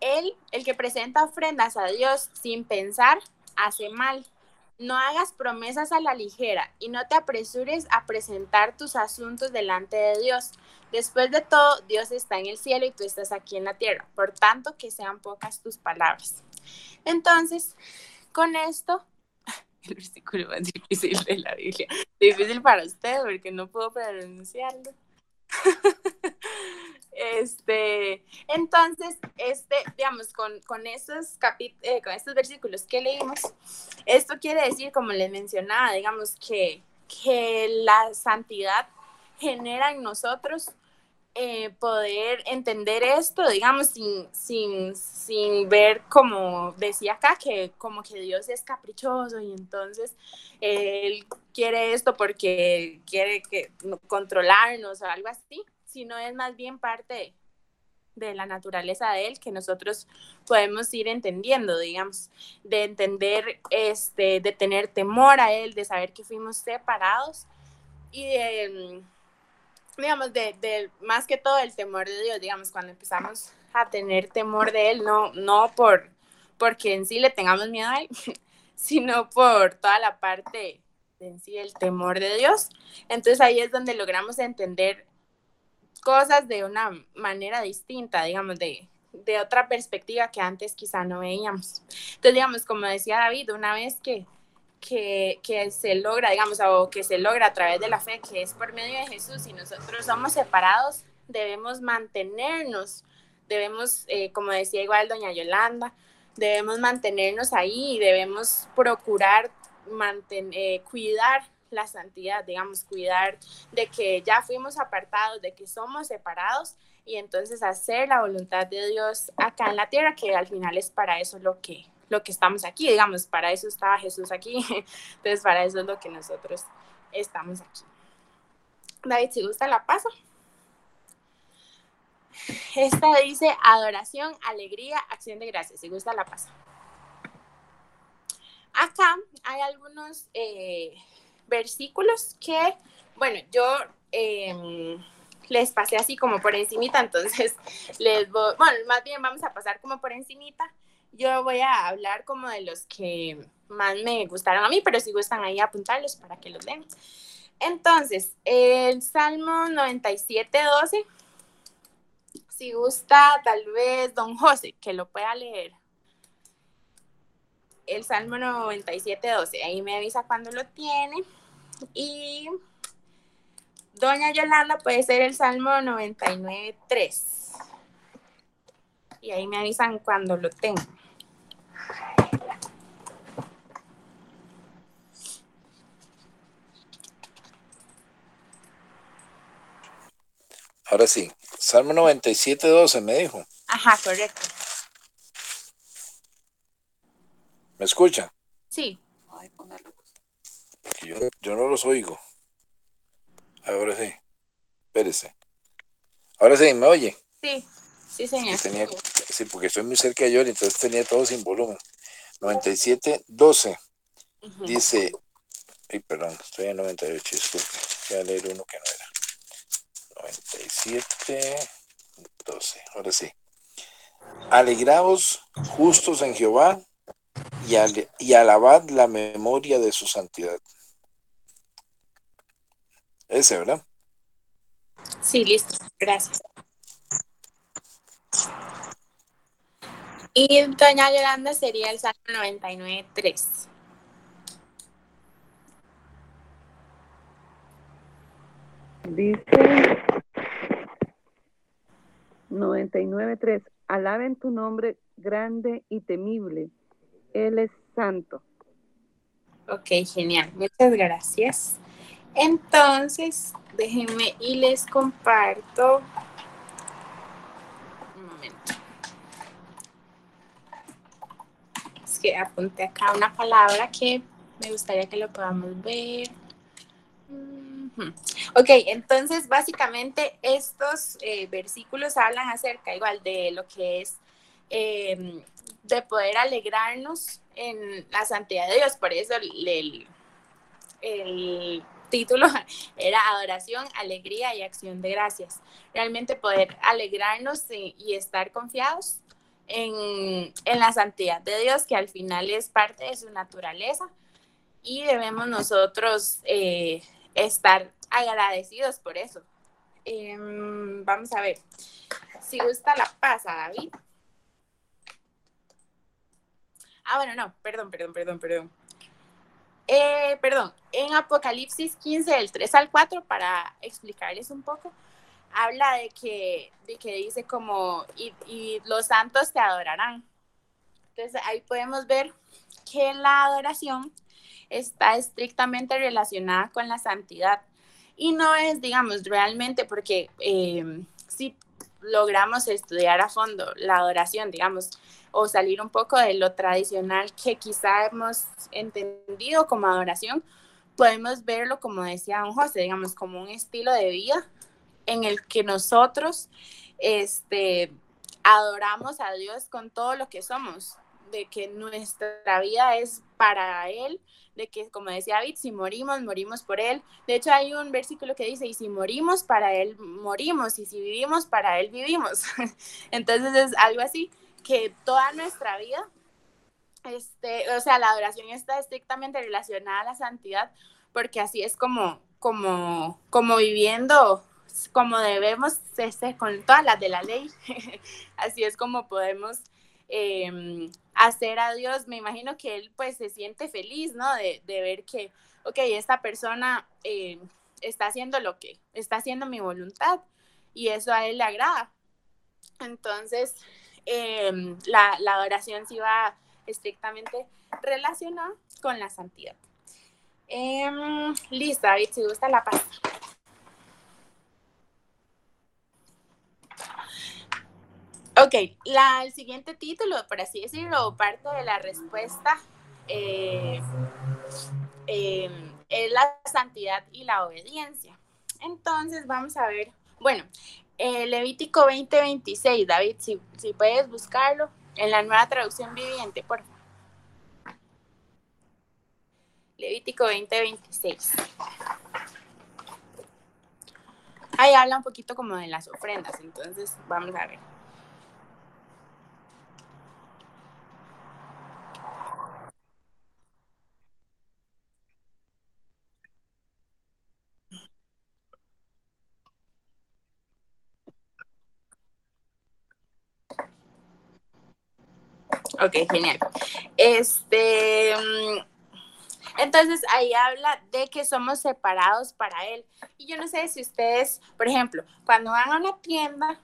Él, el que presenta ofrendas a Dios sin pensar, hace mal. No hagas promesas a la ligera y no te apresures a presentar tus asuntos delante de Dios. Después de todo, Dios está en el cielo y tú estás aquí en la tierra. Por tanto, que sean pocas tus palabras. Entonces, con esto (laughs) el versículo más difícil de la Biblia. Difícil para usted porque no puedo pronunciarlo. (laughs) este, entonces, este, digamos, con, con, esos eh, con estos versículos que leímos, esto quiere decir, como les mencionaba, digamos, que, que la santidad genera en nosotros eh, poder entender esto, digamos, sin, sin, sin ver como decía acá, que como que Dios es caprichoso y entonces Él quiere esto porque quiere que, controlarnos o algo así, sino es más bien parte de, la naturaleza de Él que nosotros podemos ir entendiendo, digamos, de entender, este, de tener temor a Él, de saber que fuimos separados y de digamos, de, más que todo el temor de Dios, digamos, cuando empezamos a tener temor de Él, no, no por porque en sí le tengamos miedo a Él, (laughs) sino por toda la parte de en sí el temor de Dios. Entonces ahí es donde logramos entender cosas de una manera distinta, digamos, de, de otra perspectiva que antes quizá no veíamos. Entonces, digamos, como decía David, una vez que que, se logra, digamos, o que se logra a través de la fe, que es por medio de Jesús, y nosotros somos separados, debemos mantenernos, debemos, eh, como decía igual doña Yolanda, debemos mantenernos ahí y debemos procurar mantener, eh, cuidar la santidad, digamos, cuidar de que ya fuimos apartados, de que somos separados y entonces hacer la voluntad de Dios acá en la tierra, que al final es para eso lo que, lo que estamos aquí, digamos, para eso estaba Jesús aquí, (laughs) entonces para eso es lo que nosotros estamos aquí. David, si gusta la paso. Esta dice adoración, alegría, acción de gracias. Si gusta la paso. Acá hay algunos eh, versículos que, bueno, yo em, les pasé así como por encimita, entonces (laughs) les voy, bueno, más bien vamos a pasar como por encimita yo voy a hablar como de los que más me gustaron a mí, pero si gustan ahí apuntarlos para que los den. Entonces, el Salmo 97, 12. Si gusta, tal vez don José, que lo pueda leer. El Salmo 97, 12. Ahí me avisa cuando lo tiene. Y doña Yolanda puede ser el Salmo 99, 3. Y ahí me avisan cuando lo tengo. Ahora sí, Salmo 97, 12 me dijo. Ajá, correcto. ¿Me escucha? Sí. Yo, yo no los oigo. Ahora sí. Espérese. Ahora sí, ¿me oye? Sí, sí, señor. sí, porque estoy muy cerca de yo, entonces tenía todo sin volumen. 97, 12. Dice, ay, perdón, estoy en 98, disculpe. Voy a leer uno que no era. 97, 12. Ahora sí. Alegraos justos en Jehová y, y alabad la memoria de su santidad. Ese, ¿verdad? Sí, listo. Gracias. Y doña Yolanda sería el Salmo 99.3. Dice 99.3. Alaben tu nombre grande y temible. Él es santo. Ok, genial. Muchas gracias. Entonces, déjenme y les comparto. Un momento. Es que apunté acá una palabra que me gustaría que lo podamos ver. Ok, entonces básicamente estos eh, versículos hablan acerca igual de lo que es em, de poder alegrarnos en la santidad de Dios. Por eso el, el título (laughs) era adoración, alegría y acción de gracias. Realmente poder alegrarnos y, estar confiados en, en, la santidad de Dios, que al final es parte de su naturaleza. Y debemos nosotros eh, estar agradecidos por eso. Em, vamos a ver. Si gusta la pasa, David. Ah, bueno, no, perdón, perdón, perdón, perdón. Eh, perdón, en Apocalipsis 15, del 3 al 4, para explicarles un poco, habla de que, de que dice como, y, y los santos te adorarán. Entonces ahí podemos ver que la adoración está estrictamente relacionada con la santidad. Y no es, digamos, realmente porque eh, si logramos estudiar a fondo la adoración, digamos, o salir un poco de lo tradicional que quizá hemos entendido como adoración, podemos verlo, como decía don José, digamos, como un estilo de vida en el que nosotros este, adoramos a Dios con todo lo que somos, de que nuestra vida es para Él, de que, como decía David, si morimos, morimos por Él. De hecho, hay un versículo que dice, y si morimos, para Él morimos, y si vivimos, para Él vivimos. (laughs) Entonces es algo así, que toda nuestra vida, este, o sea, la adoración está estrictamente relacionada a la santidad, porque así es como, como, como viviendo como debemos ser con todas las de la ley. (laughs) así es como podemos Em, hacer a Dios, me imagino que él pues se siente feliz, ¿no? De, ver que, ok, esta persona em, está haciendo lo que, está haciendo mi voluntad y eso a él le agrada. Entonces, em, la, la, adoración sí va estrictamente relacionada con la santidad. listo, David, si gusta la paz. Ok, la, el siguiente título, por así decirlo, parte de la respuesta eh, eh, es la santidad y la obediencia. Entonces vamos a ver, bueno, Levítico 20:26, David, si, si, puedes buscarlo en la nueva traducción viviente, por favor. Levítico 20:26. Ahí habla un poquito como de las ofrendas, entonces vamos a ver. Ok, genial. Este, mm, entonces ahí habla de que somos separados para Él. Y yo no sé si ustedes, por ejemplo, cuando van a una tienda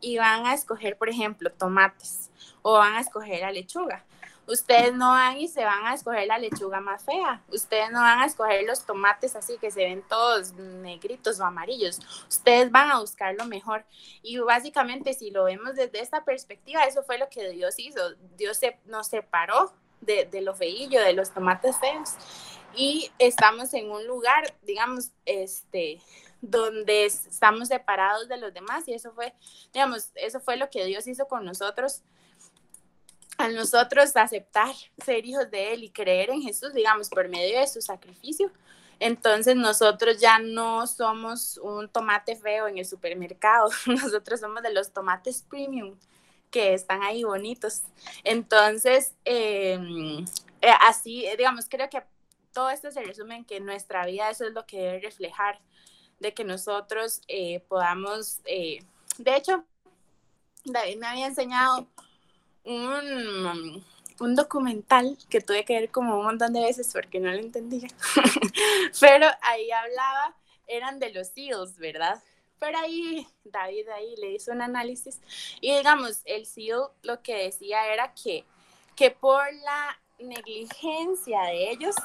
y van a escoger, por ejemplo, tomates o van a escoger la lechuga, Ustedes no van y se van a escoger la lechuga más fea. Ustedes no van a escoger los tomates así que se ven todos negritos o amarillos. Ustedes van a buscar lo mejor. Y básicamente, si lo vemos desde esta perspectiva, eso fue lo que Dios hizo. Dios se, nos separó de, de lo feillo, de los tomates feos. Y estamos en un lugar, digamos, este, donde estamos separados de los demás y eso fue, digamos, eso fue lo que Dios hizo con nosotros al nosotros aceptar ser hijos de Él y creer en Jesús, digamos, por medio de su sacrificio, entonces nosotros ya no somos un tomate feo en el supermercado, (laughs) nosotros somos de los tomates premium que están ahí bonitos. Entonces, em, eh, así, digamos, creo que todo esto se resume en que nuestra vida eso es lo que debe reflejar, de que nosotros eh, podamos, eh, de hecho, David me había enseñado un, un documental que tuve que ver como un montón de veces porque no lo entendía. (laughs) Pero ahí hablaba, eran de los SEALs, ¿verdad? Pero ahí David ahí le hizo un análisis y digamos, el SEAL lo que decía era que, que por la negligencia de ellos,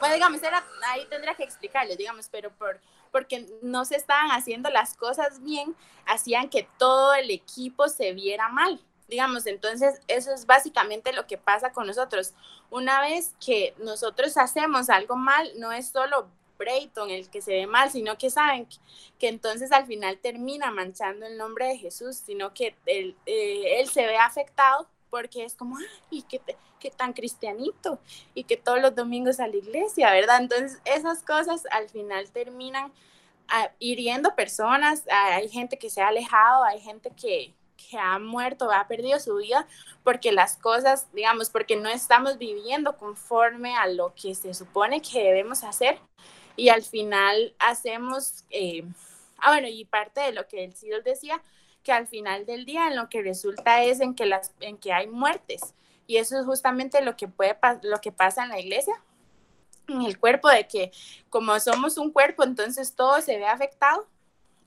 bueno, digamos, era, ahí tendría que explicarles, digamos, pero por, porque no se estaban haciendo las cosas bien, hacían que todo el equipo se viera mal digamos, entonces eso es básicamente lo que pasa con nosotros. Una vez que nosotros hacemos algo mal, no es solo Brayton el que se ve mal, sino que saben que, entonces al final termina manchando el nombre de Jesús, sino que él, eh, él se ve afectado porque es como, ay, qué, qué tan cristianito, y que todos los domingos a la iglesia, ¿verdad? Entonces esas cosas al final terminan ah, hiriendo personas, hay gente que se ha alejado, hay gente que, que ha muerto, ha perdido su vida, porque las cosas, digamos, porque no estamos viviendo conforme a lo que se supone que debemos hacer y al final hacemos, eh, ah, bueno, y parte de lo que el CIDOS decía, que al final del día en lo que resulta es en que, las, en que hay muertes. Y eso es justamente lo que, puede, lo que pasa en la iglesia, en el cuerpo, de que como somos un cuerpo, entonces todo se ve afectado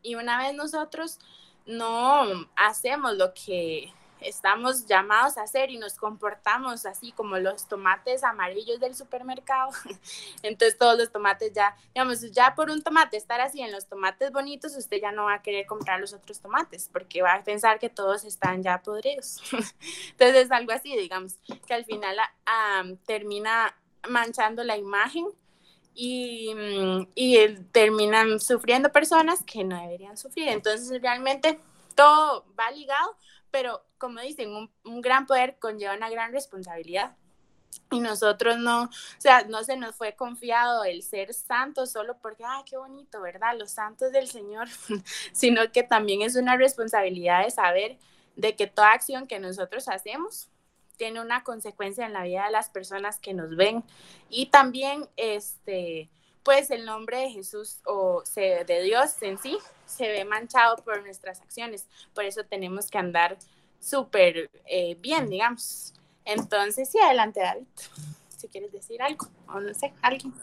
Y una vez nosotros no hacemos lo que estamos llamados a hacer y nos comportamos así como los tomates amarillos del supermercado, (laughs) entonces todos los tomates ya, digamos, ya por un tomate estar así en los tomates bonitos, usted ya no va a querer comprar los otros tomates porque va a pensar que todos están ya podridos. (laughs) entonces es algo así, digamos, que al final termina manchando la imagen y, mm, y terminan sufriendo personas que no deberían sufrir. Entonces realmente todo va ligado, pero como dicen, un, gran poder conlleva una gran responsabilidad. Y nosotros no, o sea, no se nos fue confiado el ser santos solo porque, ah, qué bonito, ¿verdad? Los santos del Señor, (laughs) sino que también es una responsabilidad de saber de que toda acción que nosotros hacemos tiene una consecuencia en la vida de las personas que nos ven. Y también, este, pues el nombre de Jesús o de Dios en sí se ve manchado por nuestras acciones. Por eso tenemos que andar súper eh, bien, digamos. Entonces, sí, adelante, David, si quieres decir algo, o no sé, alguien.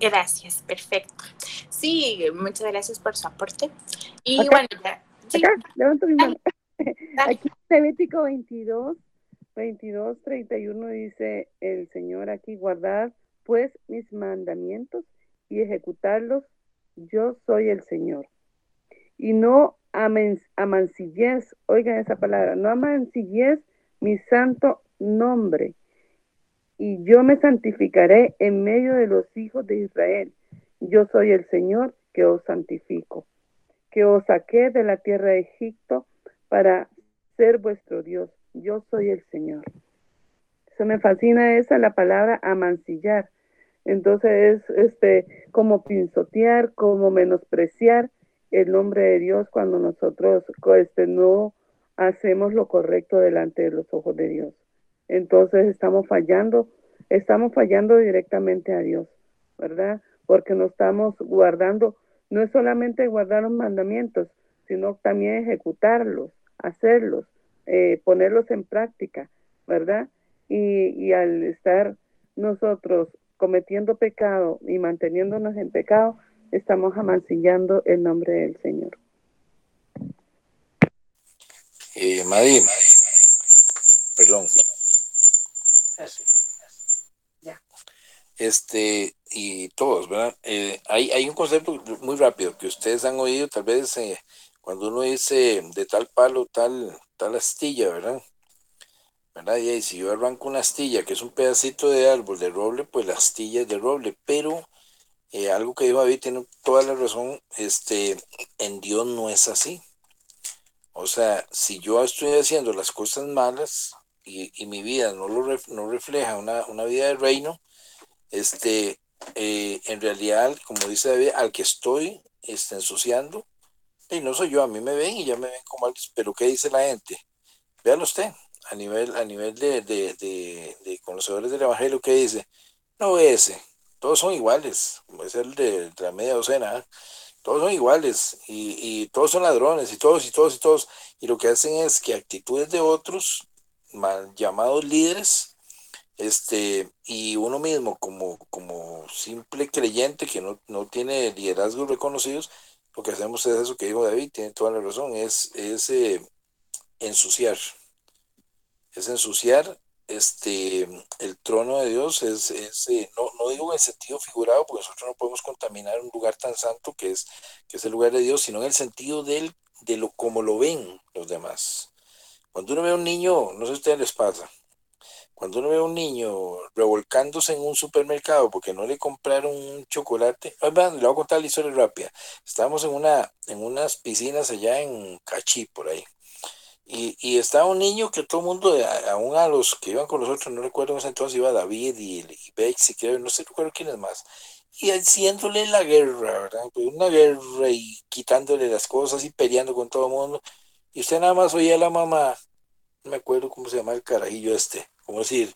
Gracias, perfecto. Sí, muchas gracias por su aporte. Y bueno, ya. Acá, levanto mi mano. (laughs) Aquí Levítico 22, 22, 31 dice el Señor aquí, guardad pues mis mandamientos y ejecutarlos, yo soy el Señor. Y no amancillez, oigan esa palabra, no amancillez mi santo nombre. Y yo me santificaré en medio de los hijos de Israel. Yo soy el Señor que os santifico, que os saqué de la tierra de Egipto para ser vuestro Dios. Yo soy el Señor. Se me fascina esa la palabra amancillar. Entonces es este como pinzotear, como menospreciar el nombre de Dios cuando nosotros este, no hacemos lo correcto delante de los ojos de Dios. Entonces estamos fallando, estamos fallando directamente a Dios, ¿verdad? Porque no estamos guardando, no es solamente guardar los mandamientos, sino también ejecutarlos, hacerlos, eh, ponerlos en práctica, ¿verdad? Y, al estar nosotros cometiendo pecado y manteniéndonos en pecado, estamos amancillando el nombre del Señor. Eh, Madrid, perdón. Este, y todos, ¿verdad? Eh, hay, hay un concepto muy rápido que ustedes han oído, tal vez eh, cuando uno dice de tal palo, tal, tal astilla, ¿verdad? ¿verdad? Y si yo arranco una astilla, que es un pedacito de árbol de roble, pues la astilla es de roble, pero eh, algo que dijo David tiene toda la razón, este, en Dios no es así. O sea, si yo estoy haciendo las cosas malas y, mi vida no, lo no refleja una, vida de reino, este, eh, en realidad, como dice David, al que estoy este, ensuciando, y no soy yo, a mí me ven y ya me ven como alguien, pero ¿qué dice la gente? Véalo usted, a nivel, a nivel de, de, conocedores del Evangelio, ¿qué dice? No ese, todos son iguales, como es el de, la media docena, ¿eh? todos son iguales y, todos son ladrones y todos y todos y todos. Y lo que hacen es que actitudes de otros, mal llamados líderes, este, y uno mismo como, como simple creyente que no, tiene liderazgos reconocidos, lo que hacemos es eso que dijo David, tiene toda la razón, es, es eh, ensuciar, es ensuciar este, el trono de Dios es, eh, no, no, digo en sentido figurado, porque nosotros no podemos contaminar un lugar tan santo que es, que es el lugar de Dios, sino en el sentido del, de lo como lo ven los demás. Cuando uno ve a un niño, no sé si a ustedes les pasa, cuando uno ve a un niño revolcándose en un supermercado porque no le compraron un chocolate, le voy a contar la historia rápida. Estábamos en, una, en unas piscinas allá en Cachí, por ahí y, y, estaba un niño que todo el mundo, aún a los que iban con nosotros, no recuerdo en ese entonces, iba David y, y Bex, y no sé, recuerdo quién es más, y haciéndole la guerra, ¿verdad? Pues una guerra y quitándole las cosas y peleando con todo el mundo. Y usted nada más oía a la mamá, no me acuerdo cómo se llama el carajillo este, como decir,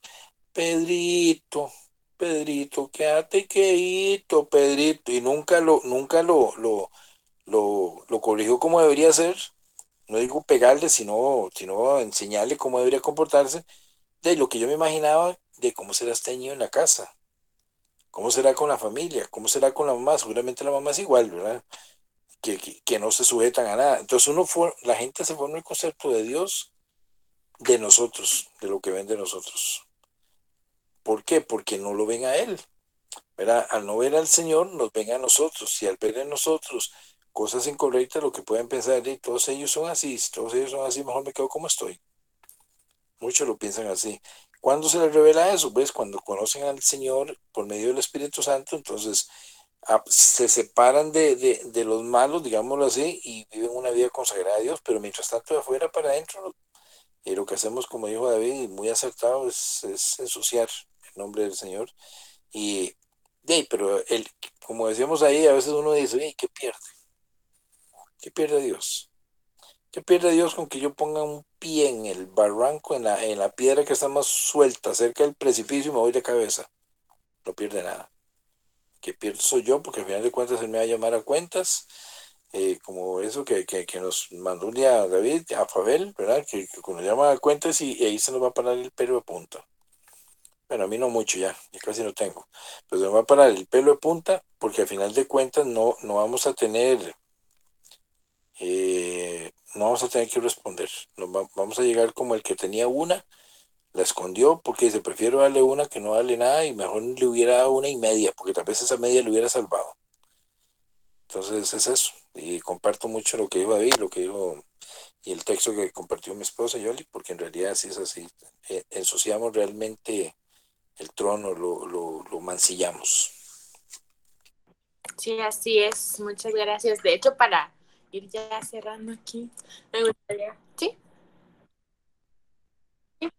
Pedrito, Pedrito, quédate quedito, Pedrito, y nunca lo, nunca lo, lo, lo, lo corrigió como debería ser no digo pegarle, sino, sino enseñarle cómo debería comportarse, de lo que yo me imaginaba de cómo será este niño en la casa, cómo será con la familia, cómo será con la mamá, seguramente la mamá es igual, ¿verdad? Que, que, no se sujetan a nada. Entonces uno fue, la gente se forma el concepto de Dios de nosotros, de lo que ven de nosotros. ¿Por qué? Porque no lo ven a Él. ¿verdad? Al no ver al Señor, nos ven a nosotros. Y al ver en nosotros cosas incorrectas, lo que pueden pensar, y todos ellos son así, todos ellos son así, mejor me quedo como estoy. Muchos lo piensan así. ¿Cuándo se les revela eso? Pues cuando conocen al Señor por medio del Espíritu Santo, entonces ah, se separan de, de, los malos, digámoslo así, y viven una vida consagrada a Dios, pero mientras tanto de afuera para adentro, y lo que hacemos, como dijo David, muy acertado, es, ensuciar el nombre del Señor. Y, de, pero el, como decíamos ahí, a veces uno dice, ¿qué pierde? ¿Qué pierde Dios? ¿Qué pierde Dios con que yo ponga un pie en el barranco, en la, en la piedra que está más suelta, cerca del precipicio y me voy de cabeza? No pierde nada. ¿Qué pierdo soy yo? Porque al final de cuentas él me va a llamar a cuentas, eh, como eso que, nos mandó un día David, a Fabel, ¿verdad? Que, que nos llama a cuentas y, ahí se nos va a parar el pelo de punta. bueno, a mí no mucho ya, ya casi no tengo, pero me va a parar el pelo de punta porque al final de cuentas no, no vamos a tener, eh, no vamos a tener que responder, Nos vamos a llegar como el que tenía una, la escondió porque se prefiero darle una que no darle nada y mejor le hubiera dado una y media, porque tal vez esa media le hubiera salvado. Entonces es eso, y comparto mucho lo que dijo David, lo que dijo y el texto que compartió mi esposa Yoli, porque en realidad sí es así, eh, ensuciamos realmente el trono, lo, lo, lo mancillamos. Sí, así es, muchas gracias. De hecho, para ir ya cerrando aquí, me gustaría, ¿sí? Sí,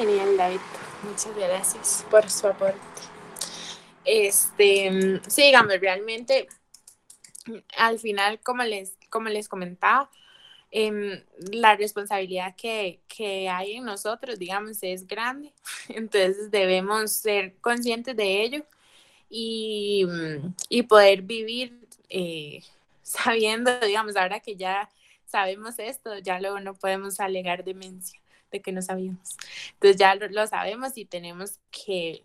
Genial, David. Muchas gracias por su aporte. Este, sí, digamos, realmente, al final, como les, como les comentaba, em, la responsabilidad que, que, hay en nosotros, digamos, es grande. (laughs) Entonces debemos ser conscientes de ello y, y poder vivir eh, (laughs) sabiendo, digamos, ahora que ya sabemos esto, ya luego no podemos alegar demencia de que no sabíamos. Entonces ya lo, sabemos y tenemos que,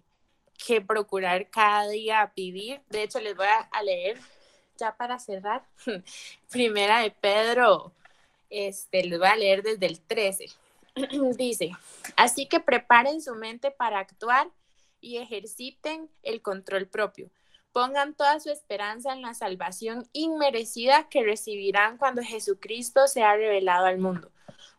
que, procurar cada día vivir. De hecho, les voy a, leer ya para cerrar. (laughs) Primera de Pedro, este, les voy a leer desde el 13. (clears throat) Dice, así que preparen su mente para actuar y ejerciten el control propio Pongan toda su esperanza en la salvación inmerecida que recibirán cuando Jesucristo sea revelado al mundo.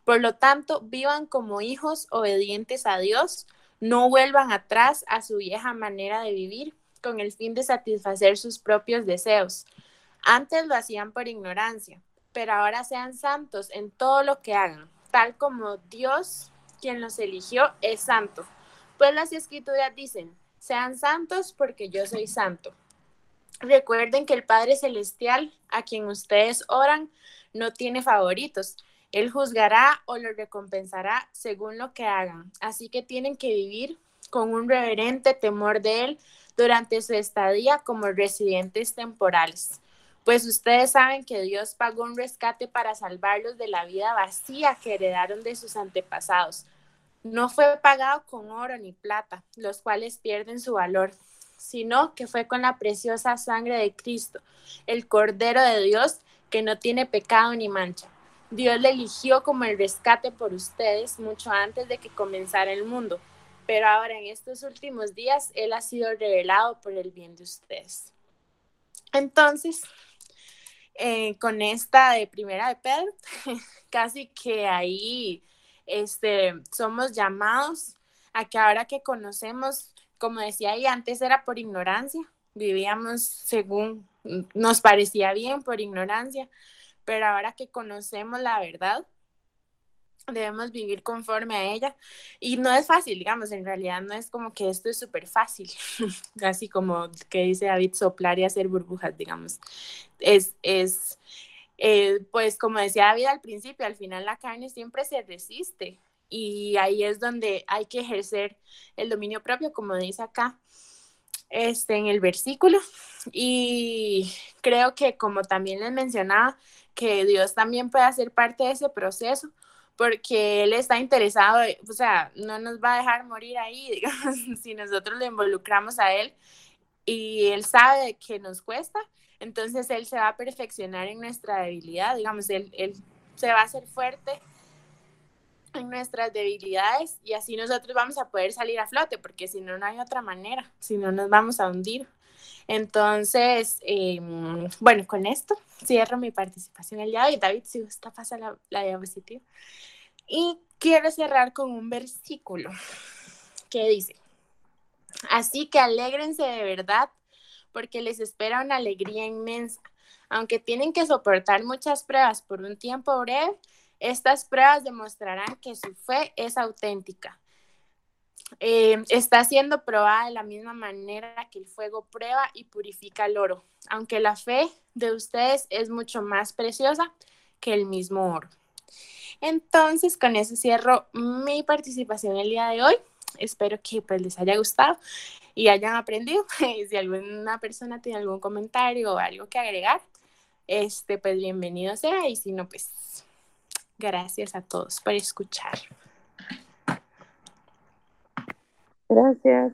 Por lo tanto, vivan como hijos obedientes a Dios, no vuelvan atrás a su vieja manera de vivir con el fin de satisfacer sus propios deseos. Antes lo hacían por ignorancia, pero ahora sean santos en todo lo que hagan, tal como Dios, quien los eligió, es santo. Pues las escrituras dicen, sean santos porque yo soy santo. Recuerden que el Padre Celestial, a quien ustedes oran, no tiene favoritos. Él juzgará o lo recompensará según lo que hagan. Así que tienen que vivir con un reverente temor de Él durante su estadía como residentes temporales. Pues ustedes saben que Dios pagó un rescate para salvarlos de la vida vacía que heredaron de sus antepasados. No fue pagado con oro ni plata, los cuales pierden su valor, sino que fue con la preciosa sangre de Cristo, el Cordero de Dios, que no tiene pecado ni mancha. Dios le eligió como el rescate por ustedes mucho antes de que comenzara el mundo, pero ahora en estos últimos días Él ha sido revelado por el bien de ustedes. Entonces, eh, con esta de primera de Pedro, (laughs) casi que ahí este, somos llamados a que ahora que conocemos como decía ahí, antes era por ignorancia, vivíamos según nos parecía bien por ignorancia, pero ahora que conocemos la verdad, debemos vivir conforme a ella. Y no es fácil, digamos, en realidad no es como que esto es súper fácil, (laughs) así como que dice David, soplar y hacer burbujas, digamos. Es, es eh, pues como decía David al principio, al final la carne siempre se resiste y ahí es donde hay que ejercer el dominio propio, como dice acá este, en el versículo. Y creo que como también les mencionaba, que Dios también puede hacer parte de ese proceso, porque Él está interesado, o sea, no nos va a dejar morir ahí, (laughs) digamos, si nosotros le involucramos a Él y Él sabe que nos cuesta, entonces Él se va a perfeccionar en nuestra debilidad, digamos, Él, él se va a hacer fuerte en nuestras debilidades y así nosotros vamos a poder salir a flote, porque si no, no hay otra manera, si no nos vamos a hundir. Entonces, em, bueno, con esto cierro mi participación el día de hoy. David, si gusta, pasa la, la diapositiva. Y quiero cerrar con un versículo que dice, así que alégrense de verdad, porque les espera una alegría inmensa. Aunque tienen que soportar muchas pruebas por un tiempo breve, estas pruebas demostrarán que su fe es auténtica. Eh, está siendo probada de la misma manera que el fuego prueba y purifica el oro, aunque la fe de ustedes es mucho más preciosa que el mismo oro. Entonces, con eso cierro mi participación el día de hoy. Espero que pues, les haya gustado y hayan aprendido. (laughs) si alguna persona tiene algún comentario o algo que agregar, este, pues bienvenido sea y si no, pues Gracias a todos por escuchar. Gracias.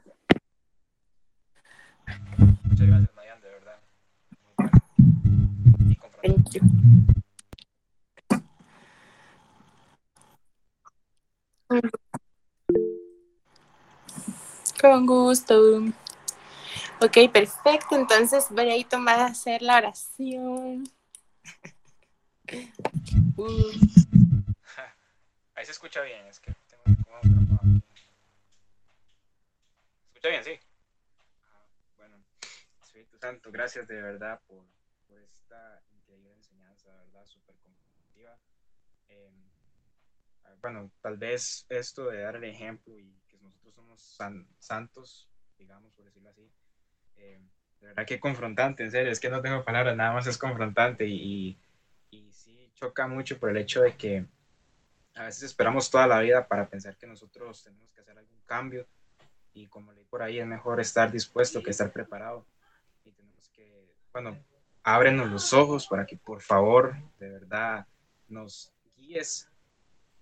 Muchas gracias, Mayan, de verdad. Thank you. Con gusto. Ok, perfecto. Entonces, Brayton va a hacer la oración. Uh. (laughs) Ahí se escucha bien, es que tengo como ¿Escucha bien, sí? bueno, Espíritu Santo, gracias de verdad por, por esta increíble enseñanza, ¿verdad? Súper competitiva. Eh, bueno, tal vez esto de dar el ejemplo y que nosotros somos santos, digamos, por decirlo así, eh, de verdad que confrontante, en serio, es que no tengo palabras, nada más es confrontante y, y, sí choca mucho por el hecho de que a veces esperamos toda la vida para pensar que nosotros tenemos que hacer algún cambio y como leí por ahí es mejor estar dispuesto que estar preparado y tenemos que, bueno, ábrenos los ojos para que por favor de verdad nos guíes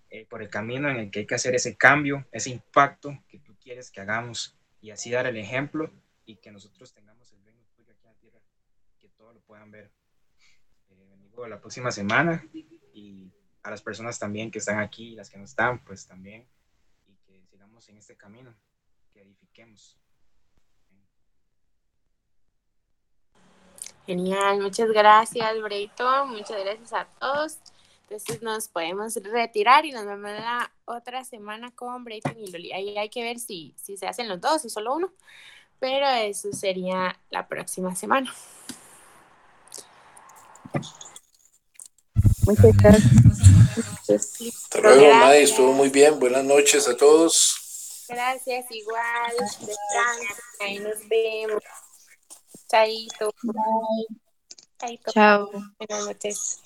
eh, por el camino en el que hay que hacer ese cambio, ese impacto que tú quieres que hagamos y así dar el ejemplo y que nosotros tengamos el reino tuyo aquí en la tierra, que todos lo puedan ver. Eh, la próxima semana y a las personas también que están aquí y las que no están, pues también, y que sigamos en este camino, que edifiquemos. Genial, muchas gracias, Breito, muchas gracias a todos. Entonces nos podemos retirar y nos vemos la otra semana con Brayton y Loli. Ahí hay que ver si, si se hacen los dos o solo uno, pero eso sería la próxima semana. Muchas gracias. Hasta luego, May. Estuvo muy bien. Buenas noches a todos. Gracias, igual. Descansen. Ahí nos vemos. Chaito. Chaito. Chao. Buenas noches.